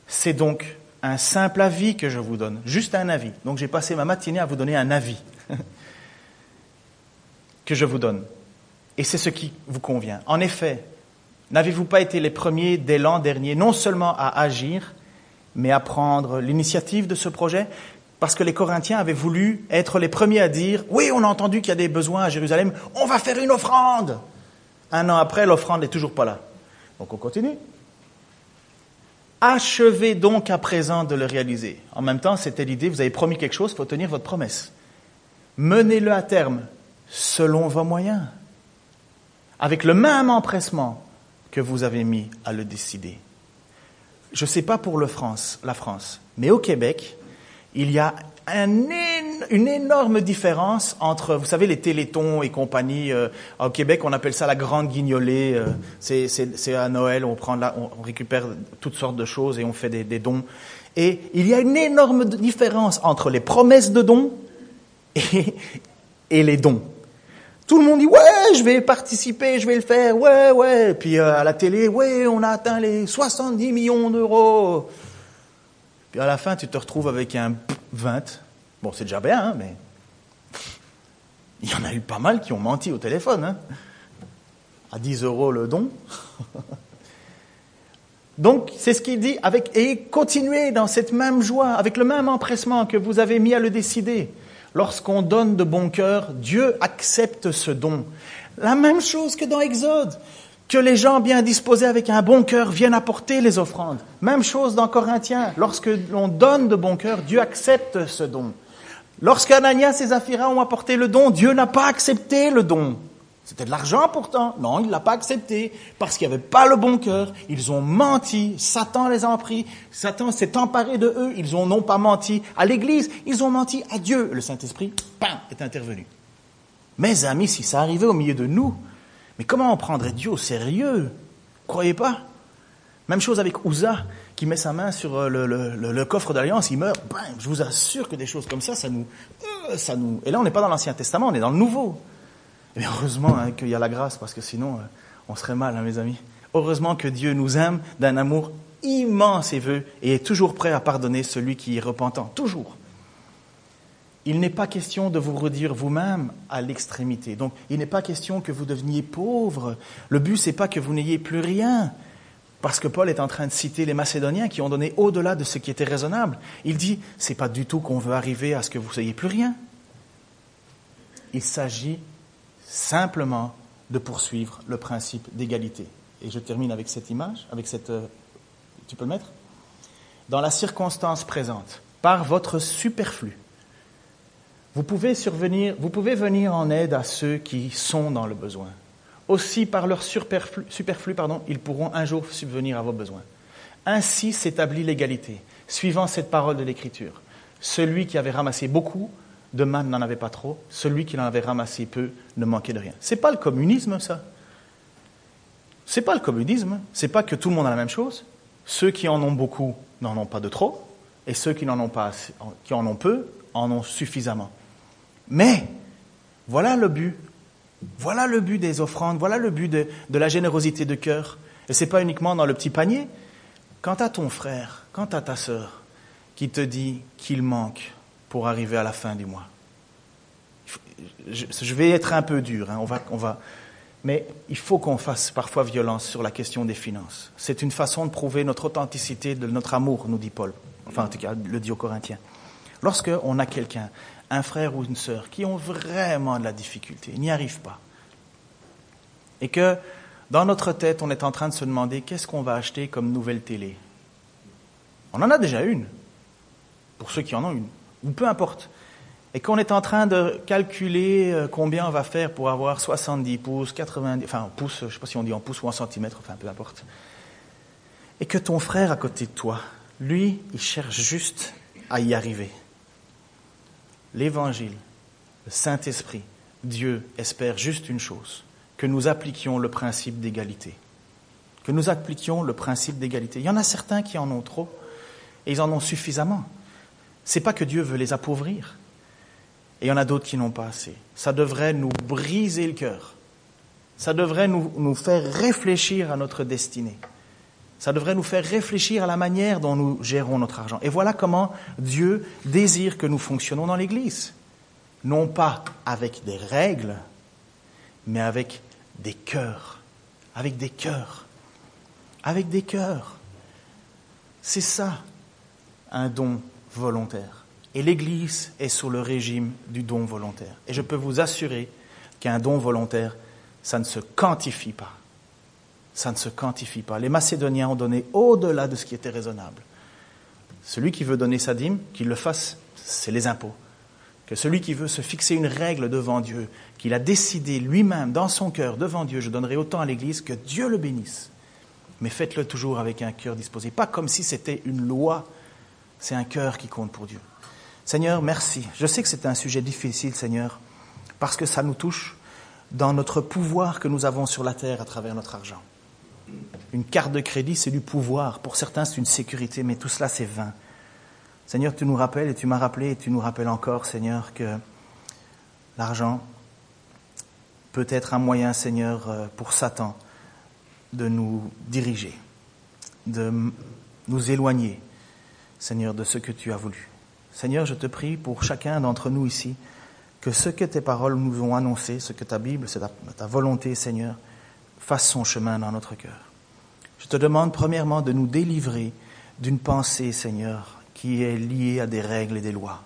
C'est donc un simple avis que je vous donne, juste un avis. Donc j'ai passé ma matinée à vous donner un avis que je vous donne. Et c'est ce qui vous convient. En effet, n'avez-vous pas été les premiers dès l'an dernier, non seulement à agir, mais à prendre l'initiative de ce projet parce que les Corinthiens avaient voulu être les premiers à dire, oui, on a entendu qu'il y a des besoins à Jérusalem, on va faire une offrande. Un an après, l'offrande n'est toujours pas là. Donc on continue. Achevez donc à présent de le réaliser. En même temps, c'était l'idée, vous avez promis quelque chose, il faut tenir votre promesse. Menez-le à terme selon vos moyens, avec le même empressement que vous avez mis à le décider. Je ne sais pas pour le France, la France, mais au Québec, il y a une énorme différence entre, vous savez, les télétons et compagnie. Euh, au Québec, on appelle ça la grande guignolée. Euh, c'est à Noël, on, récupère toutes sortes de choses et on fait des, dons. Et il y a une énorme différence entre les promesses de dons et, et les dons. Tout le monde dit ouais, je vais participer, je vais le faire, ouais, ouais. Puis euh, à la télé, ouais, on a atteint les 70 millions d'euros. Puis à la fin, tu te retrouves avec un 20. Bon, c'est déjà bien, hein, mais il y en a eu pas mal qui ont menti au téléphone. Hein. À 10 euros le don. Donc, c'est ce qu'il dit, avec, et continuez dans cette même joie, avec le même empressement que vous avez mis à le décider. Lorsqu'on donne de bon cœur, Dieu accepte ce don. La même chose que dans Exode que les gens bien disposés avec un bon cœur viennent apporter les offrandes. Même chose dans Corinthiens. Lorsque l'on donne de bon cœur, Dieu accepte ce don. Lorsqu'Ananias et Zaphira ont apporté le don, Dieu n'a pas accepté le don. C'était de l'argent pourtant. Non, il ne l'a pas accepté parce qu'il n'y avait pas le bon cœur. Ils ont menti. Satan les a pris. Satan s'est emparé de eux. Ils ont non pas menti à l'Église, ils ont menti à Dieu. Le Saint-Esprit, pam, est intervenu. Mes amis, si ça arrivait au milieu de nous, mais comment on prendrait Dieu au sérieux? Croyez pas? Même chose avec Ouza, qui met sa main sur euh, le, coffre d'alliance, il meurt. je vous assure que des choses comme ça, ça nous, euh, ça nous. Et là, on n'est pas dans l'Ancien Testament, on est dans le Nouveau. Et heureusement hein, qu'il y a la grâce, parce que sinon, euh, on serait mal, hein, mes amis. Heureusement que Dieu nous aime d'un amour immense et veut, et est toujours prêt à pardonner celui qui est repentant. Toujours. Il n'est pas question de vous redire vous-même à l'extrémité. Donc, il n'est pas question que vous deveniez pauvre. Le but, c'est pas que vous n'ayez plus rien. Parce que Paul est en train de citer les Macédoniens qui ont donné au-delà de ce qui était raisonnable. Il dit, c'est pas du tout qu'on veut arriver à ce que vous n'ayez plus rien. Il s'agit simplement de poursuivre le principe d'égalité. Et je termine avec cette image, avec cette. Euh, tu peux le mettre? Dans la circonstance présente, par votre superflu, vous pouvez survenir, vous pouvez venir en aide à ceux qui sont dans le besoin. Aussi, par leur superflu, superflu pardon, ils pourront un jour subvenir à vos besoins. Ainsi s'établit l'égalité, suivant cette parole de l'Écriture. Celui qui avait ramassé beaucoup de manne n'en avait pas trop, celui qui en avait ramassé peu ne manquait de rien. C'est pas le communisme, ça. C'est pas le communisme, c'est pas que tout le monde a la même chose. Ceux qui en ont beaucoup n'en ont pas de trop, et ceux qui n'en ont pas, qui en ont peu, en ont suffisamment. Mais voilà le but. Voilà le but des offrandes, voilà le but de, la générosité de cœur. Et ce n'est pas uniquement dans le petit panier. Quant à ton frère, quant à ta sœur, qui te dit qu'il manque pour arriver à la fin du mois. Je, vais être un peu dur, hein, on va, on va, mais il faut qu'on fasse parfois violence sur la question des finances. C'est une façon de prouver notre authenticité, de notre amour, nous dit Paul. Enfin, en tout cas, le dit aux Corinthiens. Lorsqu'on a quelqu'un un frère ou une sœur qui ont vraiment de la difficulté, n'y arrivent pas, et que dans notre tête, on est en train de se demander qu'est-ce qu'on va acheter comme nouvelle télé? On en a déjà une, pour ceux qui en ont une, ou peu importe. Et qu'on est en train de calculer euh, combien on va faire pour avoir 70 pouces, 90, enfin pouces, je ne sais pas si on dit en pouces ou en centimètres, enfin peu importe. Et que ton frère à côté de toi, lui, il cherche juste à y arriver l'Évangile, le Saint-Esprit, Dieu espère juste une chose, que nous appliquions le principe d'égalité. Que nous appliquions le principe d'égalité. Il y en a certains qui en ont trop et ils en ont suffisamment. C'est pas que Dieu veut les appauvrir. Et il y en a d'autres qui n'ont pas assez. Ça devrait nous briser le cœur. Ça devrait nous, nous faire réfléchir à notre destinée. Ça devrait nous faire réfléchir à la manière dont nous gérons notre argent. Et voilà comment Dieu désire que nous fonctionnons dans l'Église. Non pas avec des règles, mais avec des cœurs. Avec des cœurs. Avec des cœurs. C'est ça, un don volontaire. Et l'Église est sous le régime du don volontaire. Et je peux vous assurer qu'un don volontaire, ça ne se quantifie pas ça ne se quantifie pas. Les Macédoniens ont donné au-delà de ce qui était raisonnable. Celui qui veut donner sa dîme, qu'il le fasse, c'est les impôts. Que celui qui veut se fixer une règle devant Dieu, qu'il a décidé lui-même dans son cœur devant Dieu, je donnerai autant à l'Église, que Dieu le bénisse. Mais faites-le toujours avec un cœur disposé, pas comme si c'était une loi, c'est un cœur qui compte pour Dieu. Seigneur, merci. Je sais que c'est un sujet difficile, Seigneur, parce que ça nous touche dans notre pouvoir que nous avons sur la terre à travers notre argent. Une carte de crédit, c'est du pouvoir. Pour certains, c'est une sécurité, mais tout cela, c'est vain. Seigneur, tu nous rappelles, et tu m'as rappelé, et tu nous rappelles encore, Seigneur, que l'argent peut être un moyen, Seigneur, euh, pour Satan de nous diriger, de nous éloigner, Seigneur, de ce que tu as voulu. Seigneur, je te prie pour chacun d'entre nous ici, que ce que tes paroles nous ont annoncé, ce que ta Bible, c'est ta volonté, Seigneur, fasse son chemin dans notre cœur. Je te demande premièrement de nous délivrer d'une pensée, Seigneur, qui est liée à des règles et des lois.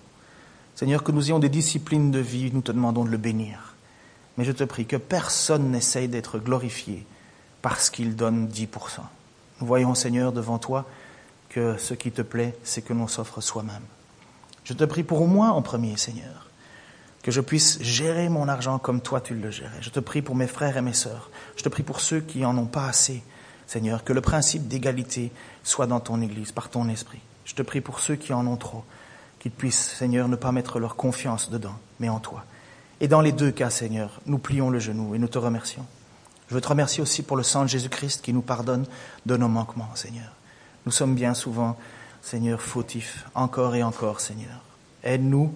Seigneur, que nous ayons des disciplines de vie, nous te demandons de le bénir. Mais je te prie que personne n'essaye d'être glorifié parce qu'il donne 10%. Nous voyons, Seigneur, devant toi que ce qui te plaît, c'est que l'on s'offre soi-même. Je te prie pour moins en premier, Seigneur, que je puisse gérer mon argent comme toi tu le gérais. Je te prie pour mes frères et mes sœurs. Je te prie pour ceux qui en ont pas assez, Seigneur, que le principe d'égalité soit dans ton Église, par ton esprit. Je te prie pour ceux qui en ont trop, qu'ils puissent, Seigneur, ne pas mettre leur confiance dedans, mais en toi. Et dans les deux cas, Seigneur, nous plions le genou et nous te remercions. Je veux te remercier aussi pour le sang de Jésus-Christ qui nous pardonne de nos manquements, Seigneur. Nous sommes bien souvent, Seigneur, fautifs, encore et encore, Seigneur. Aide-nous,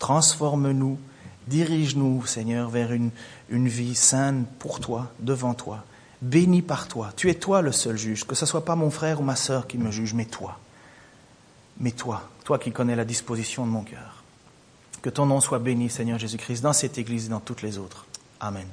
transforme-nous, dirige-nous, Seigneur, vers une, vie saine pour toi, devant toi, bénie par toi. Tu es toi le seul juge, que ce soit pas mon frère ou ma sœur qui me juge, mais toi. Mais toi, toi qui connais la disposition de mon cœur. Que ton nom soit béni, Seigneur Jésus-Christ, dans cette Église et dans toutes les autres. Amen.